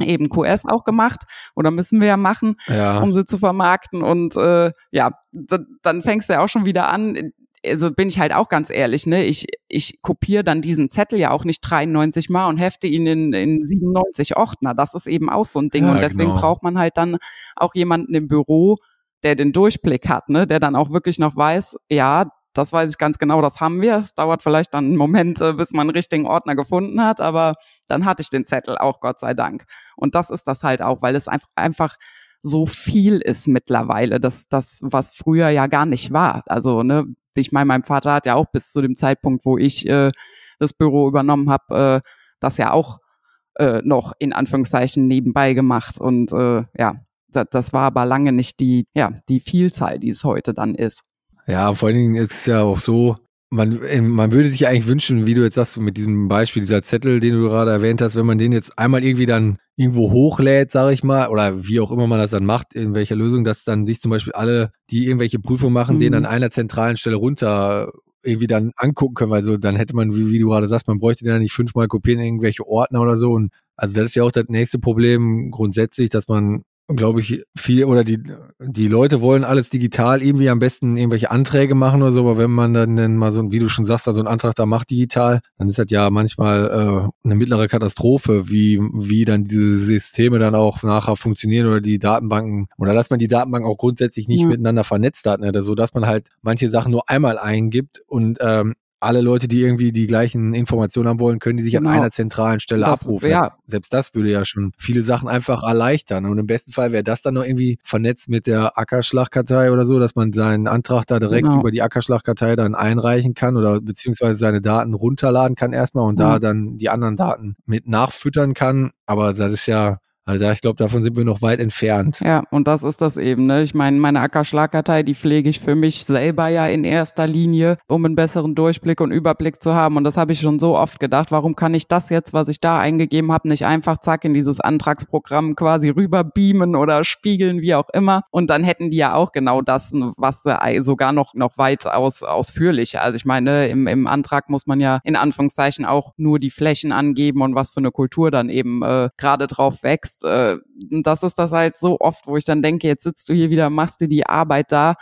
eben QS auch gemacht oder müssen wir ja machen, ja. um sie zu vermarkten und äh, ja, dann fängst du ja auch schon wieder an, also bin ich halt auch ganz ehrlich, ne, ich, ich kopiere dann diesen Zettel ja auch nicht 93 Mal und hefte ihn in, in 97 Ordner. Das ist eben auch so ein Ding. Ja, und deswegen genau. braucht man halt dann auch jemanden im Büro, der den Durchblick hat, ne, der dann auch wirklich noch weiß, ja, das weiß ich ganz genau, das haben wir. Es dauert vielleicht dann einen Moment, äh, bis man einen richtigen Ordner gefunden hat, aber dann hatte ich den Zettel auch, Gott sei Dank. Und das ist das halt auch, weil es einfach, einfach so viel ist mittlerweile, das, das, was früher ja gar nicht war. Also, ne, ich meine, mein Vater hat ja auch bis zu dem Zeitpunkt, wo ich äh, das Büro übernommen habe, äh, das ja auch äh, noch in Anführungszeichen nebenbei gemacht. Und äh, ja, das, das war aber lange nicht die, ja, die Vielzahl, die es heute dann ist. Ja, vor allen Dingen ist es ja auch so, man, äh, man würde sich eigentlich wünschen, wie du jetzt sagst, mit diesem Beispiel, dieser Zettel, den du gerade erwähnt hast, wenn man den jetzt einmal irgendwie dann irgendwo hochlädt, sage ich mal, oder wie auch immer man das dann macht, in welcher Lösung, dass dann sich zum Beispiel alle, die irgendwelche Prüfungen machen, mhm. den an einer zentralen Stelle runter irgendwie dann angucken können, weil so dann hätte man, wie, wie du gerade sagst, man bräuchte den dann nicht fünfmal kopieren in irgendwelche Ordner oder so. Und also das ist ja auch das nächste Problem grundsätzlich, dass man glaube ich, viel oder die, die Leute wollen alles digital irgendwie am besten irgendwelche Anträge machen oder so, aber wenn man dann, dann mal so, wie du schon sagst, da so einen Antrag da macht digital, dann ist das ja manchmal äh, eine mittlere Katastrophe, wie, wie dann diese Systeme dann auch nachher funktionieren oder die Datenbanken oder dass man die Datenbanken auch grundsätzlich nicht ja. miteinander vernetzt hat, ne, so dass man halt manche Sachen nur einmal eingibt und ähm, alle Leute, die irgendwie die gleichen Informationen haben wollen, können die sich genau. an einer zentralen Stelle das, abrufen. Ja. Selbst das würde ja schon viele Sachen einfach erleichtern. Und im besten Fall wäre das dann noch irgendwie vernetzt mit der Ackerschlagkartei oder so, dass man seinen Antrag da direkt genau. über die Ackerschlagkartei dann einreichen kann oder beziehungsweise seine Daten runterladen kann erstmal und mhm. da dann die anderen Daten mit nachfüttern kann. Aber das ist ja also ich glaube, davon sind wir noch weit entfernt. Ja, und das ist das eben. Ne? Ich meine, meine Ackerschlagkartei, die pflege ich für mich selber ja in erster Linie, um einen besseren Durchblick und Überblick zu haben. Und das habe ich schon so oft gedacht. Warum kann ich das jetzt, was ich da eingegeben habe, nicht einfach zack in dieses Antragsprogramm quasi rüber beamen oder spiegeln, wie auch immer? Und dann hätten die ja auch genau das, was sogar noch noch weit aus, ausführlicher. Also ich meine, im, im Antrag muss man ja in Anführungszeichen auch nur die Flächen angeben und was für eine Kultur dann eben äh, gerade drauf wächst wächst. Äh, das ist das halt so oft, wo ich dann denke, jetzt sitzt du hier wieder, machst dir die Arbeit da,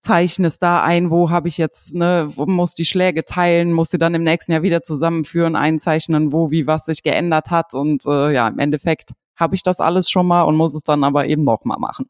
zeichnest da ein, wo habe ich jetzt, ne, muss die Schläge teilen, muss sie dann im nächsten Jahr wieder zusammenführen, einzeichnen, wo, wie, was sich geändert hat und äh, ja, im Endeffekt habe ich das alles schon mal und muss es dann aber eben noch mal machen.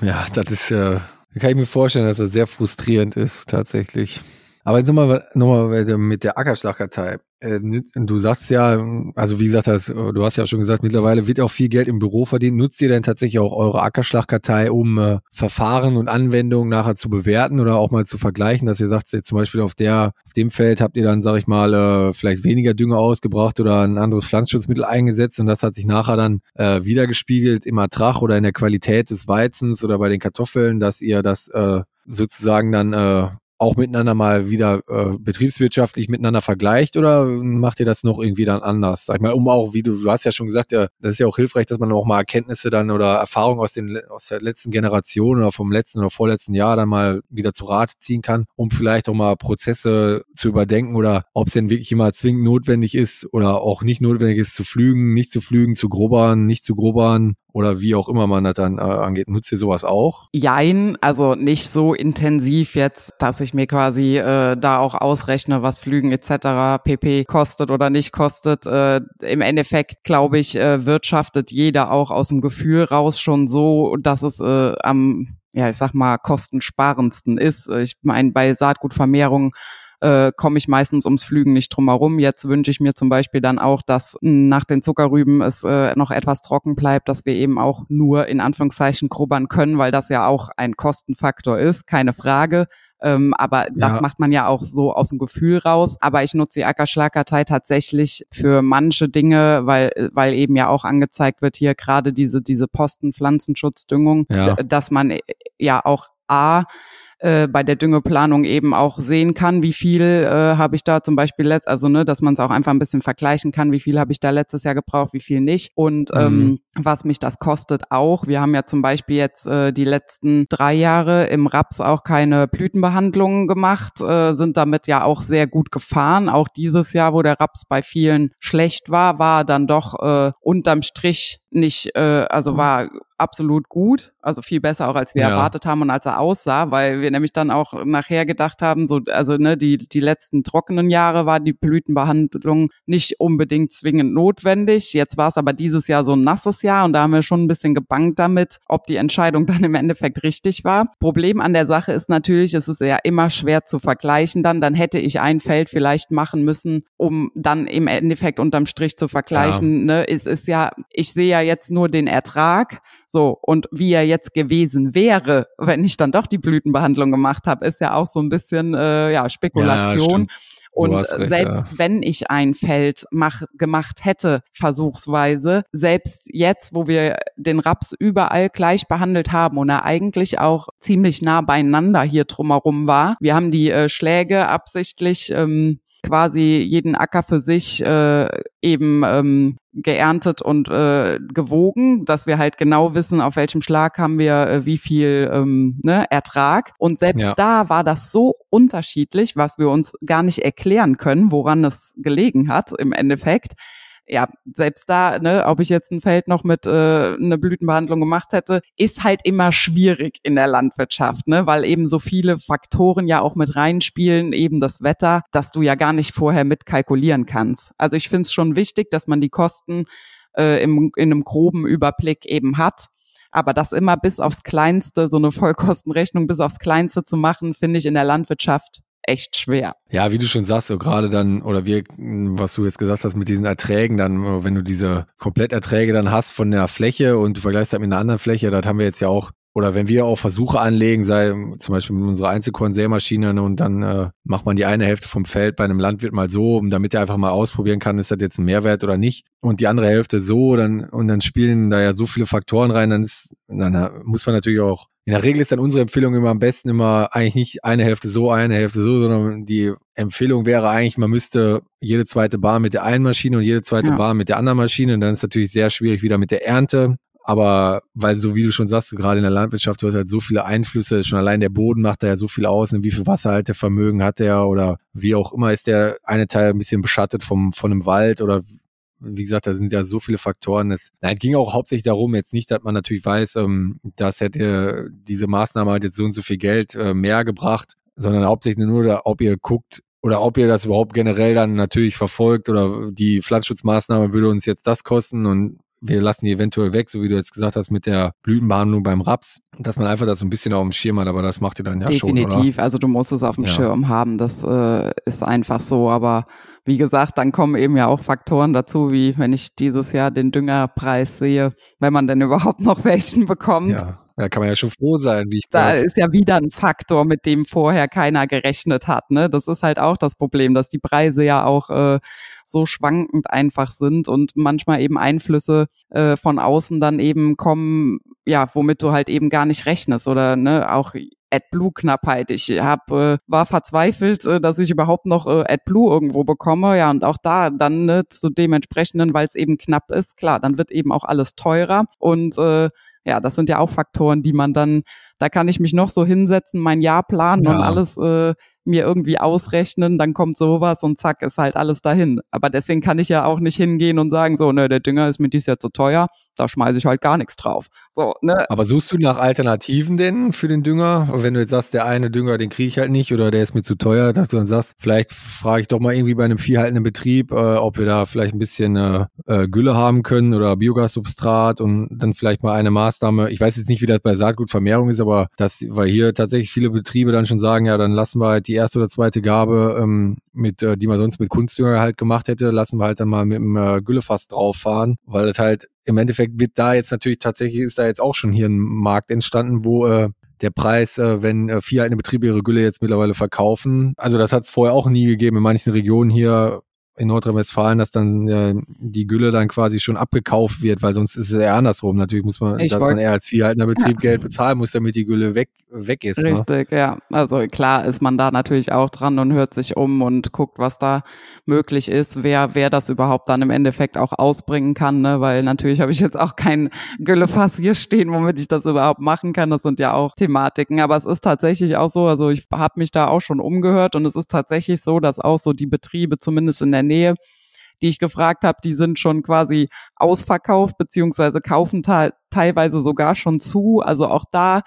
Ja, das ist, äh, kann ich mir vorstellen, dass das sehr frustrierend ist, tatsächlich. Aber jetzt nochmal noch mal mit der Ackerschlagkartei. Äh, du sagst ja, also wie gesagt, hast, du hast ja schon gesagt, mittlerweile wird auch viel Geld im Büro verdient. Nutzt ihr denn tatsächlich auch eure Ackerschlagkartei, um äh, Verfahren und Anwendungen nachher zu bewerten oder auch mal zu vergleichen, dass ihr sagt, jetzt zum Beispiel auf der, auf dem Feld habt ihr dann, sag ich mal, äh, vielleicht weniger Dünger ausgebracht oder ein anderes Pflanzenschutzmittel eingesetzt und das hat sich nachher dann äh, wiedergespiegelt im Ertrag oder in der Qualität des Weizens oder bei den Kartoffeln, dass ihr das äh, sozusagen dann äh, auch miteinander mal wieder äh, betriebswirtschaftlich miteinander vergleicht oder macht ihr das noch irgendwie dann anders? Sag ich mal, um auch, wie du, du hast ja schon gesagt, ja, das ist ja auch hilfreich, dass man auch mal Erkenntnisse dann oder Erfahrungen aus den aus der letzten Generation oder vom letzten oder vorletzten Jahr dann mal wieder zu Rate ziehen kann, um vielleicht auch mal Prozesse zu überdenken oder ob es denn wirklich immer zwingend notwendig ist oder auch nicht notwendig ist zu flügen, nicht zu flügen, zu grubbern, nicht zu grubbern oder wie auch immer man das dann äh, angeht. Nutzt ihr sowas auch? Jein, also nicht so intensiv jetzt, dass ich mir quasi äh, da auch ausrechne, was Flügen etc. pp kostet oder nicht kostet. Äh, Im Endeffekt, glaube ich, äh, wirtschaftet jeder auch aus dem Gefühl raus schon so, dass es äh, am ja, ich sag mal, kostensparendsten ist. Ich meine, bei Saatgutvermehrung äh, komme ich meistens ums Flügen nicht drum herum. Jetzt wünsche ich mir zum Beispiel dann auch, dass nach den Zuckerrüben es äh, noch etwas trocken bleibt, dass wir eben auch nur in Anführungszeichen grubbern können, weil das ja auch ein Kostenfaktor ist, keine Frage. Ähm, aber das ja. macht man ja auch so aus dem Gefühl raus. Aber ich nutze die Ackerschlagkartei tatsächlich für manche Dinge, weil, weil eben ja auch angezeigt wird hier gerade diese, diese Posten Pflanzenschutzdüngung, ja. dass man äh, ja auch A, äh, bei der Düngeplanung eben auch sehen kann, wie viel äh, habe ich da zum Beispiel letzt, also ne, dass man es auch einfach ein bisschen vergleichen kann, wie viel habe ich da letztes Jahr gebraucht, wie viel nicht und mhm. ähm, was mich das kostet auch. Wir haben ja zum Beispiel jetzt äh, die letzten drei Jahre im Raps auch keine Blütenbehandlungen gemacht, äh, sind damit ja auch sehr gut gefahren. Auch dieses Jahr, wo der Raps bei vielen schlecht war, war dann doch äh, unterm Strich nicht, äh, also war absolut gut, also viel besser auch als wir ja. erwartet haben und als er aussah, weil wir nämlich dann auch nachher gedacht haben, so also ne die die letzten trockenen Jahre war die Blütenbehandlung nicht unbedingt zwingend notwendig. Jetzt war es aber dieses Jahr so ein nasses Jahr und da haben wir schon ein bisschen gebankt damit, ob die Entscheidung dann im Endeffekt richtig war. Problem an der Sache ist natürlich, es ist ja immer schwer zu vergleichen. Dann dann hätte ich ein Feld vielleicht machen müssen, um dann im Endeffekt unterm Strich zu vergleichen. Ja. Ne, es ist ja, ich sehe ja jetzt nur den Ertrag so, und wie er jetzt gewesen wäre, wenn ich dann doch die Blütenbehandlung gemacht habe, ist ja auch so ein bisschen äh, ja, Spekulation. Ja, und recht, selbst ja. wenn ich ein Feld mach, gemacht hätte, versuchsweise, selbst jetzt, wo wir den Raps überall gleich behandelt haben und er eigentlich auch ziemlich nah beieinander hier drumherum war, wir haben die äh, Schläge absichtlich ähm, quasi jeden Acker für sich äh, eben ähm, geerntet und äh, gewogen, dass wir halt genau wissen, auf welchem Schlag haben wir äh, wie viel ähm, ne, Ertrag. Und selbst ja. da war das so unterschiedlich, was wir uns gar nicht erklären können, woran es gelegen hat im Endeffekt ja, selbst da, ne, ob ich jetzt ein Feld noch mit äh, einer Blütenbehandlung gemacht hätte, ist halt immer schwierig in der Landwirtschaft, ne, weil eben so viele Faktoren ja auch mit reinspielen, eben das Wetter, dass du ja gar nicht vorher mitkalkulieren kannst. Also ich finde es schon wichtig, dass man die Kosten äh, im, in einem groben Überblick eben hat. Aber das immer bis aufs Kleinste, so eine Vollkostenrechnung bis aufs Kleinste zu machen, finde ich in der Landwirtschaft echt schwer. Ja, wie du schon sagst, so gerade dann, oder wir, was du jetzt gesagt hast mit diesen Erträgen, dann, wenn du diese Kompletterträge dann hast von der Fläche und du vergleichst das mit einer anderen Fläche, das haben wir jetzt ja auch oder wenn wir auch Versuche anlegen, sei zum Beispiel mit unserer Einzelkorn-Sämaschine und dann äh, macht man die eine Hälfte vom Feld bei einem Landwirt mal so, damit er einfach mal ausprobieren kann, ist das jetzt ein Mehrwert oder nicht. Und die andere Hälfte so, dann und dann spielen da ja so viele Faktoren rein, dann ist, dann muss man natürlich auch. In der Regel ist dann unsere Empfehlung immer am besten immer eigentlich nicht eine Hälfte so, eine Hälfte so, sondern die Empfehlung wäre eigentlich, man müsste jede zweite Bahn mit der einen Maschine und jede zweite ja. Bahn mit der anderen Maschine. Und dann ist es natürlich sehr schwierig wieder mit der Ernte aber weil so wie du schon sagst, gerade in der Landwirtschaft, du hast halt so viele Einflüsse, schon allein der Boden macht da ja so viel aus, und wie viel Wasserhaltevermögen hat er oder wie auch immer ist der eine Teil ein bisschen beschattet vom, von einem Wald oder wie gesagt, da sind ja so viele Faktoren. Es nein, ging auch hauptsächlich darum, jetzt nicht, dass man natürlich weiß, ähm, dass hätte diese Maßnahme halt jetzt so und so viel Geld äh, mehr gebracht, sondern hauptsächlich nur, ob ihr guckt, oder ob ihr das überhaupt generell dann natürlich verfolgt oder die Pflanzenschutzmaßnahme würde uns jetzt das kosten und wir lassen die eventuell weg, so wie du jetzt gesagt hast, mit der Blütenbehandlung beim Raps, dass man einfach das so ein bisschen auf dem Schirm hat, aber das macht ihr dann ja Definitiv. schon. Definitiv, also du musst es auf dem ja. Schirm haben, das äh, ist einfach so, aber wie gesagt, dann kommen eben ja auch Faktoren dazu, wie wenn ich dieses Jahr den Düngerpreis sehe, wenn man denn überhaupt noch welchen bekommt. Ja. Da kann man ja schon froh sein, wie ich Da weiß. ist ja wieder ein Faktor, mit dem vorher keiner gerechnet hat. Ne? Das ist halt auch das Problem, dass die Preise ja auch äh, so schwankend einfach sind und manchmal eben Einflüsse äh, von außen dann eben kommen, ja, womit du halt eben gar nicht rechnest oder ne, auch AdBlue-Knappheit. Ich hab, äh, war verzweifelt, äh, dass ich überhaupt noch äh, AdBlue irgendwo bekomme. Ja, und auch da dann ne, zu dementsprechenden, weil es eben knapp ist, klar, dann wird eben auch alles teurer. Und äh, ja, das sind ja auch Faktoren, die man dann, da kann ich mich noch so hinsetzen, mein Jahr planen ja. und alles äh, mir irgendwie ausrechnen, dann kommt sowas und zack, ist halt alles dahin. Aber deswegen kann ich ja auch nicht hingehen und sagen, so, ne, der Dünger ist mir dies Jahr zu teuer, da schmeiße ich halt gar nichts drauf. So, ne? Aber suchst du nach Alternativen denn für den Dünger? Wenn du jetzt sagst, der eine Dünger, den kriege ich halt nicht oder der ist mir zu teuer, dass du dann sagst, vielleicht frage ich doch mal irgendwie bei einem viehhaltenden Betrieb, äh, ob wir da vielleicht ein bisschen äh, äh, Gülle haben können oder Biogassubstrat und dann vielleicht mal eine Maßnahme. Ich weiß jetzt nicht, wie das bei Saatgutvermehrung ist, aber das, weil hier tatsächlich viele Betriebe dann schon sagen, ja, dann lassen wir halt die erste oder zweite Gabe, ähm, mit, äh, die man sonst mit Kunstdünger halt gemacht hätte, lassen wir halt dann mal mit dem äh, Güllefass drauf fahren, weil es halt im Endeffekt wird da jetzt natürlich tatsächlich ist da jetzt auch schon hier ein Markt entstanden, wo äh, der Preis, äh, wenn äh, vier eigene Betriebe ihre Gülle jetzt mittlerweile verkaufen. Also das hat es vorher auch nie gegeben. In manchen Regionen hier in Nordrhein-Westfalen, dass dann äh, die Gülle dann quasi schon abgekauft wird, weil sonst ist es eher andersrum. Natürlich muss man, ich dass man eher als viehhaltender Betrieb ja. Geld bezahlen muss, damit die Gülle weg, weg ist. Ne? Richtig, ne? ja. Also klar ist man da natürlich auch dran und hört sich um und guckt, was da möglich ist, wer, wer das überhaupt dann im Endeffekt auch ausbringen kann, ne? weil natürlich habe ich jetzt auch kein Güllefass hier stehen, womit ich das überhaupt machen kann. Das sind ja auch Thematiken, aber es ist tatsächlich auch so, also ich habe mich da auch schon umgehört und es ist tatsächlich so, dass auch so die Betriebe zumindest in der Nähe, die ich gefragt habe, die sind schon quasi ausverkauft, beziehungsweise kaufen teilweise sogar schon zu. Also auch da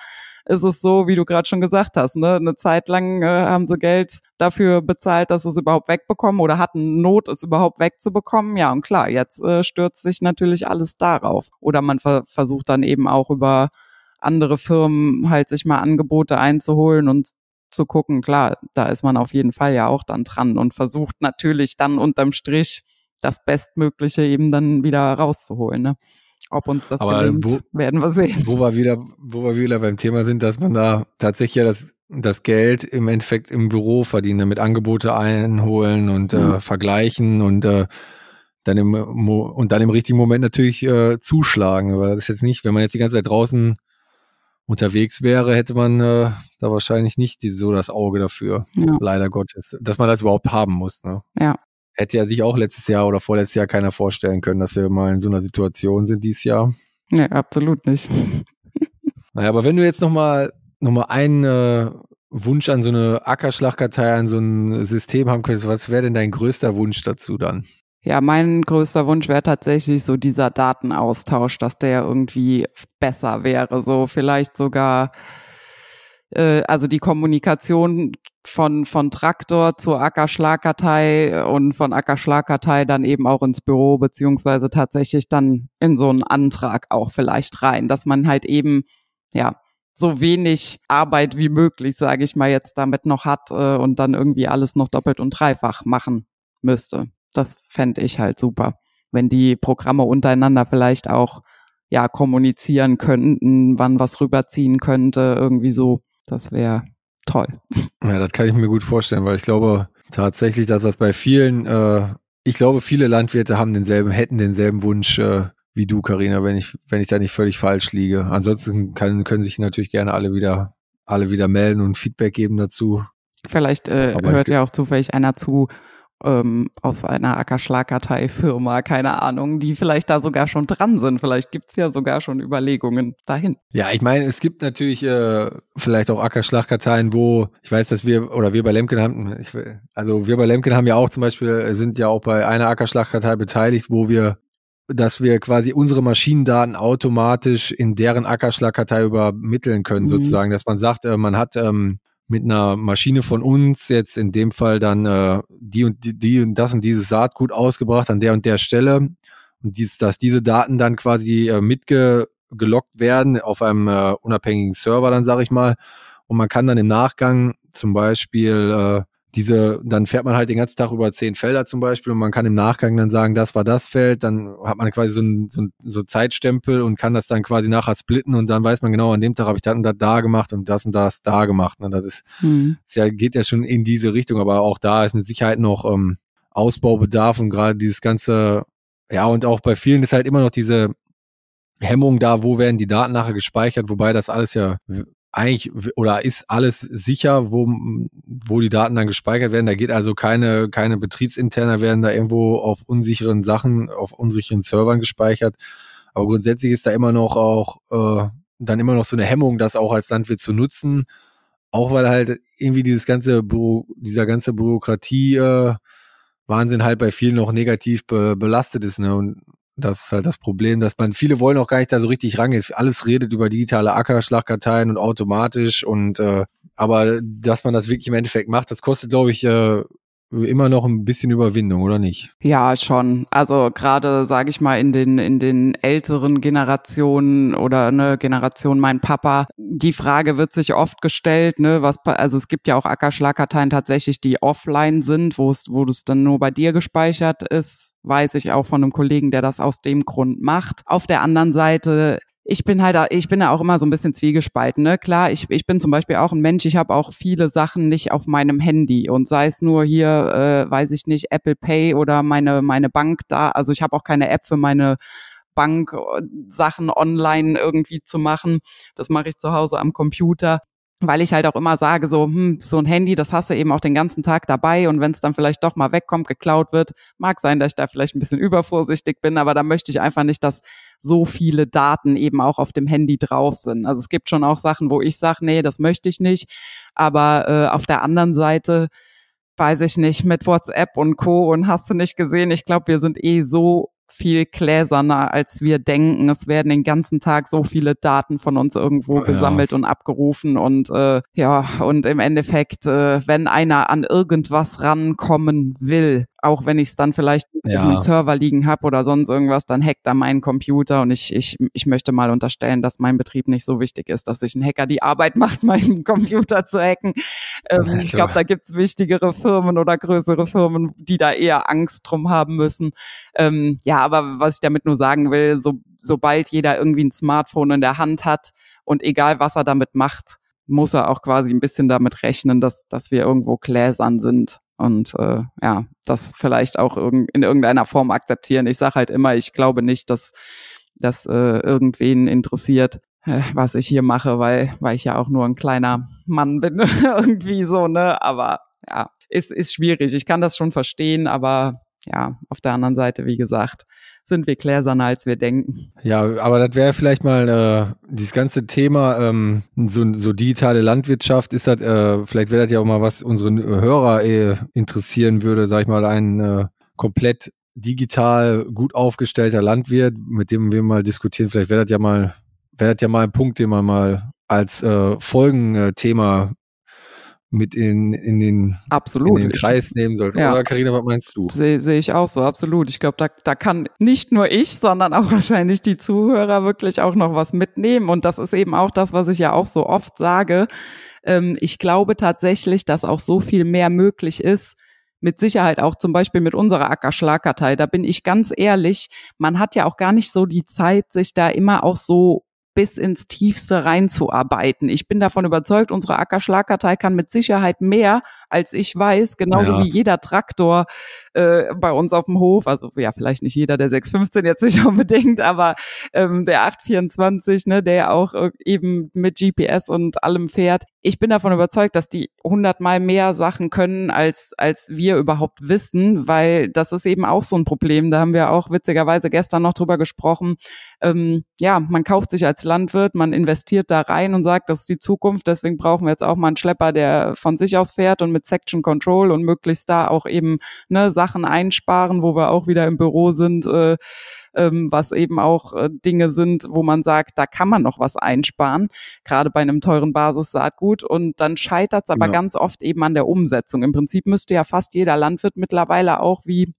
ist es so, wie du gerade schon gesagt hast, ne? eine Zeit lang äh, haben sie Geld dafür bezahlt, dass sie es überhaupt wegbekommen oder hatten Not, es überhaupt wegzubekommen. Ja, und klar, jetzt äh, stürzt sich natürlich alles darauf. Oder man ver versucht dann eben auch über andere Firmen halt sich mal Angebote einzuholen und zu gucken, klar, da ist man auf jeden Fall ja auch dann dran und versucht natürlich dann unterm Strich das Bestmögliche eben dann wieder rauszuholen. Ne? Ob uns das Aber gelingt, wo, werden wir sehen. Wo wir wieder, wo wir wieder beim Thema sind, dass man da tatsächlich ja das, das Geld im Endeffekt im Büro verdienen, mit Angebote einholen und mhm. äh, vergleichen und äh, dann im und dann im richtigen Moment natürlich äh, zuschlagen. Aber das ist jetzt nicht, wenn man jetzt die ganze Zeit draußen unterwegs wäre, hätte man äh, da wahrscheinlich nicht die, so das Auge dafür. Ja. Leider Gottes. Dass man das überhaupt haben muss. Ne? Ja. Hätte ja sich auch letztes Jahr oder vorletztes Jahr keiner vorstellen können, dass wir mal in so einer Situation sind dieses Jahr. Nee, absolut nicht. Naja, aber wenn du jetzt nochmal noch mal einen äh, Wunsch an so eine Ackerschlagkartei, an so ein System haben könntest, was wäre denn dein größter Wunsch dazu dann? Ja, mein größter Wunsch wäre tatsächlich so dieser Datenaustausch, dass der irgendwie besser wäre. So vielleicht sogar, äh, also die Kommunikation von, von Traktor zur Ackerschlagkartei und von Ackerschlagkartei dann eben auch ins Büro, beziehungsweise tatsächlich dann in so einen Antrag auch vielleicht rein, dass man halt eben, ja, so wenig Arbeit wie möglich, sage ich mal, jetzt damit noch hat äh, und dann irgendwie alles noch doppelt und dreifach machen müsste. Das fände ich halt super, wenn die Programme untereinander vielleicht auch ja kommunizieren könnten, wann was rüberziehen könnte, irgendwie so. Das wäre toll. Ja, das kann ich mir gut vorstellen, weil ich glaube tatsächlich, dass das bei vielen, äh, ich glaube, viele Landwirte haben denselben, hätten denselben Wunsch äh, wie du, Karina, wenn ich, wenn ich da nicht völlig falsch liege. Ansonsten kann, können sich natürlich gerne alle wieder, alle wieder melden und Feedback geben dazu. Vielleicht äh, hört ja auch zufällig einer zu, ähm, aus einer Ackerschlagkartei-Firma, keine Ahnung, die vielleicht da sogar schon dran sind. Vielleicht gibt's ja sogar schon Überlegungen dahin. Ja, ich meine, es gibt natürlich äh, vielleicht auch Ackerschlagkarteien, wo ich weiß, dass wir oder wir bei Lemken haben, ich, also wir bei Lemken haben ja auch zum Beispiel, äh, sind ja auch bei einer Ackerschlagkartei beteiligt, wo wir dass wir quasi unsere Maschinendaten automatisch in deren Ackerschlagkartei übermitteln können, mhm. sozusagen, dass man sagt, äh, man hat ähm, mit einer Maschine von uns jetzt in dem Fall dann äh, die und die, die und das und dieses Saatgut ausgebracht an der und der Stelle. Und dies, dass diese Daten dann quasi äh, mitgelockt werden auf einem äh, unabhängigen Server, dann sage ich mal, und man kann dann im Nachgang zum Beispiel äh, diese, dann fährt man halt den ganzen Tag über zehn Felder zum Beispiel und man kann im Nachgang dann sagen, das war das Feld, dann hat man quasi so ein, so ein so Zeitstempel und kann das dann quasi nachher splitten und dann weiß man genau, an dem Tag habe ich das und das da gemacht und das und das da gemacht. Und das ist, mhm. ja, geht ja schon in diese Richtung, aber auch da ist mit Sicherheit noch ähm, Ausbaubedarf und gerade dieses ganze, ja, und auch bei vielen ist halt immer noch diese Hemmung da, wo werden die Daten nachher gespeichert, wobei das alles ja eigentlich oder ist alles sicher, wo, wo die Daten dann gespeichert werden. Da geht also keine, keine Betriebsinterner werden da irgendwo auf unsicheren Sachen, auf unsicheren Servern gespeichert. Aber grundsätzlich ist da immer noch auch äh, dann immer noch so eine Hemmung, das auch als Landwirt zu nutzen. Auch weil halt irgendwie dieses ganze Büro, dieser ganze Bürokratie äh, Wahnsinn halt bei vielen noch negativ be belastet ist. Ne? Und das ist halt das Problem, dass man, viele wollen auch gar nicht da so richtig rangehen. Alles redet über digitale Ackerschlagkarteien und automatisch und äh, aber dass man das wirklich im Endeffekt macht, das kostet, glaube ich, äh, immer noch ein bisschen Überwindung, oder nicht? Ja, schon. Also gerade, sage ich mal, in den in den älteren Generationen oder eine Generation mein Papa, die Frage wird sich oft gestellt, ne, was also es gibt ja auch Ackerschlagkarteien tatsächlich, die offline sind, wo es wo es dann nur bei dir gespeichert ist, weiß ich auch von einem Kollegen, der das aus dem Grund macht. Auf der anderen Seite ich bin halt, ich bin da auch immer so ein bisschen zwiegespalten. Ne? Klar, ich, ich bin zum Beispiel auch ein Mensch, ich habe auch viele Sachen nicht auf meinem Handy und sei es nur hier, äh, weiß ich nicht, Apple Pay oder meine, meine Bank da. Also ich habe auch keine App für meine Bank äh, Sachen online irgendwie zu machen. Das mache ich zu Hause am Computer weil ich halt auch immer sage, so, hm, so ein Handy, das hast du eben auch den ganzen Tag dabei und wenn es dann vielleicht doch mal wegkommt, geklaut wird, mag sein, dass ich da vielleicht ein bisschen übervorsichtig bin, aber da möchte ich einfach nicht, dass so viele Daten eben auch auf dem Handy drauf sind. Also es gibt schon auch Sachen, wo ich sage, nee, das möchte ich nicht, aber äh, auf der anderen Seite weiß ich nicht, mit WhatsApp und Co. und hast du nicht gesehen, ich glaube, wir sind eh so viel gläserner, als wir denken. Es werden den ganzen Tag so viele Daten von uns irgendwo oh, gesammelt ja. und abgerufen und äh, ja, und im Endeffekt, äh, wenn einer an irgendwas rankommen will, auch wenn ich es dann vielleicht ja. auf einem Server liegen habe oder sonst irgendwas, dann hackt er meinen Computer und ich, ich, ich möchte mal unterstellen, dass mein Betrieb nicht so wichtig ist, dass sich ein Hacker die Arbeit macht, meinen Computer zu hacken. Ähm, ich glaube, da gibt's wichtigere Firmen oder größere Firmen, die da eher Angst drum haben müssen. Ähm, ja, aber was ich damit nur sagen will, so, sobald jeder irgendwie ein Smartphone in der Hand hat und egal was er damit macht, muss er auch quasi ein bisschen damit rechnen, dass, dass wir irgendwo gläsern sind und äh, ja, das vielleicht auch in irgendeiner Form akzeptieren. Ich sage halt immer, ich glaube nicht, dass das äh, irgendwen interessiert, was ich hier mache, weil weil ich ja auch nur ein kleiner Mann bin irgendwie so, ne, aber ja, ist ist schwierig. Ich kann das schon verstehen, aber ja, auf der anderen Seite, wie gesagt, sind wir gläserner, als wir denken. Ja, aber das wäre vielleicht mal äh, dieses ganze Thema, ähm, so, so digitale Landwirtschaft, ist das, äh, vielleicht wäre das ja auch mal was unsere Hörer äh, interessieren würde, sag ich mal, ein äh, komplett digital gut aufgestellter Landwirt, mit dem wir mal diskutieren. Vielleicht wäre das ja mal, wäre ja mal ein Punkt, den man mal als äh, Folgenthema mit in, in den, absolut. in den Kreis nehmen sollte. Ja. Oder Karina, was meinst du? Sehe seh ich auch so, absolut. Ich glaube, da, da kann nicht nur ich, sondern auch wahrscheinlich die Zuhörer wirklich auch noch was mitnehmen. Und das ist eben auch das, was ich ja auch so oft sage. Ähm, ich glaube tatsächlich, dass auch so viel mehr möglich ist, mit Sicherheit auch zum Beispiel mit unserer Ackerschlagkartei. Da bin ich ganz ehrlich, man hat ja auch gar nicht so die Zeit, sich da immer auch so bis ins Tiefste reinzuarbeiten. Ich bin davon überzeugt, unsere Ackerschlagkartei kann mit Sicherheit mehr, als ich weiß, genauso ja. wie jeder Traktor äh, bei uns auf dem Hof. Also ja, vielleicht nicht jeder der 615 jetzt nicht unbedingt, aber ähm, der 824, ne, der auch äh, eben mit GPS und allem fährt. Ich bin davon überzeugt, dass die hundertmal mehr Sachen können, als, als wir überhaupt wissen, weil das ist eben auch so ein Problem. Da haben wir auch witzigerweise gestern noch drüber gesprochen. Ähm, ja, man kauft sich als Landwirt, man investiert da rein und sagt, das ist die Zukunft, deswegen brauchen wir jetzt auch mal einen Schlepper, der von sich aus fährt und mit Section Control und möglichst da auch eben ne, Sachen einsparen, wo wir auch wieder im Büro sind, äh, ähm, was eben auch äh, Dinge sind, wo man sagt, da kann man noch was einsparen, gerade bei einem teuren Basissaatgut. Und dann scheitert es aber ja. ganz oft eben an der Umsetzung. Im Prinzip müsste ja fast jeder Landwirt mittlerweile auch wie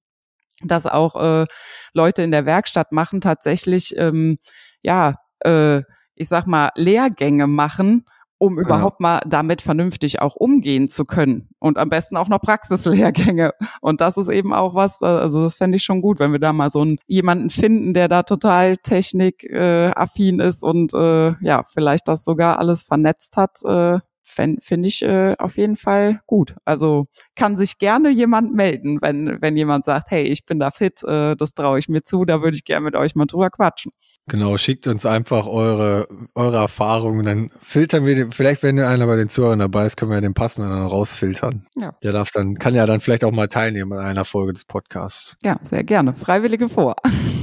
das auch äh, Leute in der Werkstatt machen, tatsächlich ähm, ja, äh, ich sag mal, Lehrgänge machen, um überhaupt ja. mal damit vernünftig auch umgehen zu können. Und am besten auch noch Praxislehrgänge. Und das ist eben auch was, äh, also das fände ich schon gut, wenn wir da mal so einen, jemanden finden, der da total technikaffin äh, ist und äh, ja, vielleicht das sogar alles vernetzt hat. Äh, finde find ich äh, auf jeden Fall gut. Also kann sich gerne jemand melden, wenn, wenn jemand sagt, hey, ich bin da fit, äh, das traue ich mir zu, da würde ich gerne mit euch mal drüber quatschen. Genau, schickt uns einfach eure, eure Erfahrungen, dann filtern wir den, vielleicht wenn einer bei den Zuhörern dabei ist, können wir den passenden dann rausfiltern. Ja. Der darf dann, kann ja dann vielleicht auch mal teilnehmen an einer Folge des Podcasts. Ja, sehr gerne. Freiwillige vor.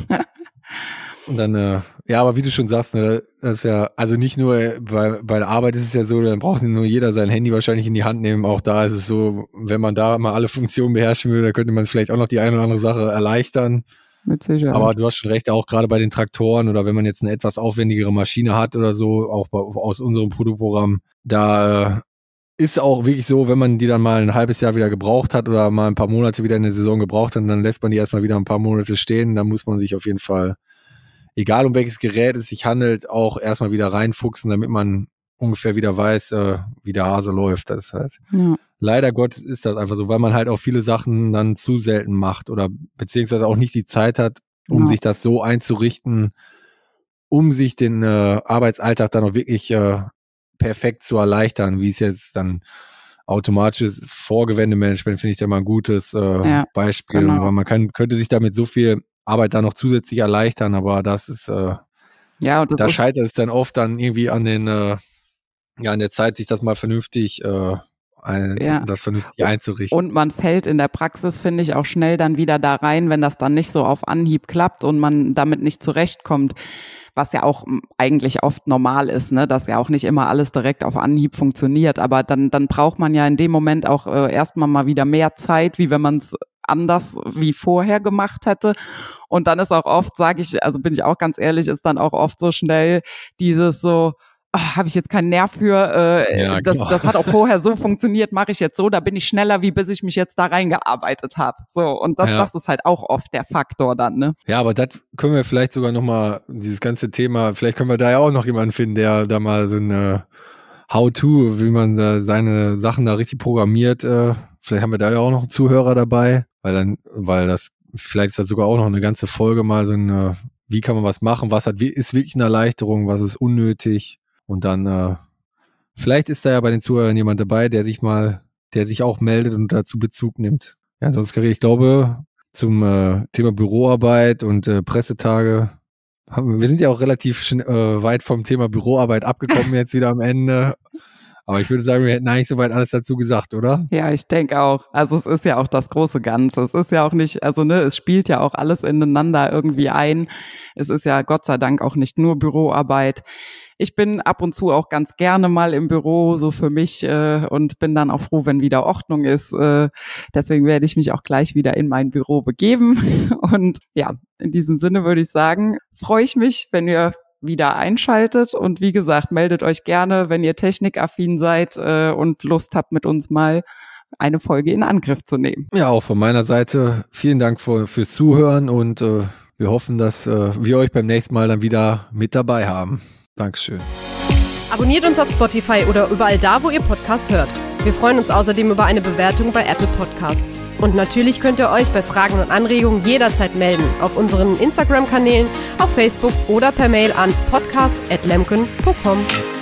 Und dann, äh, ja, aber wie du schon sagst, ne, das ist ja, also nicht nur bei, bei der Arbeit ist es ja so, dann braucht nur jeder sein Handy wahrscheinlich in die Hand nehmen. Auch da ist es so, wenn man da mal alle Funktionen beherrschen will, dann könnte man vielleicht auch noch die eine oder andere Sache erleichtern. Mit Sicherheit. Aber du hast schon recht, auch gerade bei den Traktoren oder wenn man jetzt eine etwas aufwendigere Maschine hat oder so, auch bei, aus unserem Produktprogramm, da äh, ist auch wirklich so, wenn man die dann mal ein halbes Jahr wieder gebraucht hat oder mal ein paar Monate wieder in der Saison gebraucht hat, dann lässt man die erstmal wieder ein paar Monate stehen. Da muss man sich auf jeden Fall egal um welches Gerät es sich handelt, auch erstmal wieder reinfuchsen, damit man ungefähr wieder weiß, äh, wie der Hase läuft. Das ist halt. Ja. Leider Gottes ist das einfach so, weil man halt auch viele Sachen dann zu selten macht oder beziehungsweise auch nicht die Zeit hat, um ja. sich das so einzurichten, um sich den äh, Arbeitsalltag dann auch wirklich äh, perfekt zu erleichtern, wie es jetzt dann automatisches Vorgewendemanagement finde ich da mal ein gutes äh, ja, Beispiel, genau. weil man kann, könnte sich damit so viel Arbeit da noch zusätzlich erleichtern, aber das ist, äh, ja, und da scheitert es dann oft dann irgendwie an den, äh, ja, an der Zeit, sich das mal vernünftig, äh, ein, ja. das vernünftig einzurichten. Und man fällt in der Praxis, finde ich, auch schnell dann wieder da rein, wenn das dann nicht so auf Anhieb klappt und man damit nicht zurechtkommt was ja auch hm, eigentlich oft normal ist, ne, dass ja auch nicht immer alles direkt auf Anhieb funktioniert, aber dann dann braucht man ja in dem Moment auch äh, erstmal mal wieder mehr Zeit, wie wenn man es anders wie vorher gemacht hätte. Und dann ist auch oft, sage ich, also bin ich auch ganz ehrlich, ist dann auch oft so schnell dieses so, ah, habe ich jetzt keinen Nerv für, äh, ja, das, das hat auch vorher so funktioniert, mache ich jetzt so, da bin ich schneller, wie bis ich mich jetzt da reingearbeitet habe. So, und das, ja. das ist halt auch oft der Faktor dann, ne? Ja, aber das können wir vielleicht sogar nochmal, dieses ganze Thema, vielleicht können wir da ja auch noch jemanden finden, der da mal so eine How-To, wie man seine Sachen da richtig programmiert, äh, vielleicht haben wir da ja auch noch einen Zuhörer dabei, weil dann, weil das, vielleicht ist das sogar auch noch eine ganze Folge mal so eine, wie kann man was machen, was hat, ist wirklich eine Erleichterung, was ist unnötig, und dann, äh, vielleicht ist da ja bei den Zuhörern jemand dabei, der sich mal, der sich auch meldet und dazu Bezug nimmt. Ja, sonst, ich glaube, zum äh, Thema Büroarbeit und äh, Pressetage. Wir sind ja auch relativ äh, weit vom Thema Büroarbeit abgekommen jetzt wieder am Ende. Aber ich würde sagen, wir hätten eigentlich soweit alles dazu gesagt, oder? Ja, ich denke auch. Also es ist ja auch das große Ganze. Es ist ja auch nicht, also ne, es spielt ja auch alles ineinander irgendwie ein. Es ist ja Gott sei Dank auch nicht nur Büroarbeit ich bin ab und zu auch ganz gerne mal im Büro, so für mich, äh, und bin dann auch froh, wenn wieder Ordnung ist. Äh, deswegen werde ich mich auch gleich wieder in mein Büro begeben. Und ja, in diesem Sinne würde ich sagen, freue ich mich, wenn wir wieder einschaltet. Und wie gesagt, meldet euch gerne, wenn ihr technikaffin seid äh, und Lust habt, mit uns mal eine Folge in Angriff zu nehmen. Ja, auch von meiner Seite vielen Dank für, fürs Zuhören und äh, wir hoffen, dass äh, wir euch beim nächsten Mal dann wieder mit dabei haben. Dankeschön. Abonniert uns auf Spotify oder überall da, wo ihr Podcast hört. Wir freuen uns außerdem über eine Bewertung bei Apple Podcasts. Und natürlich könnt ihr euch bei Fragen und Anregungen jederzeit melden auf unseren Instagram-Kanälen, auf Facebook oder per Mail an podcast.lemken.com.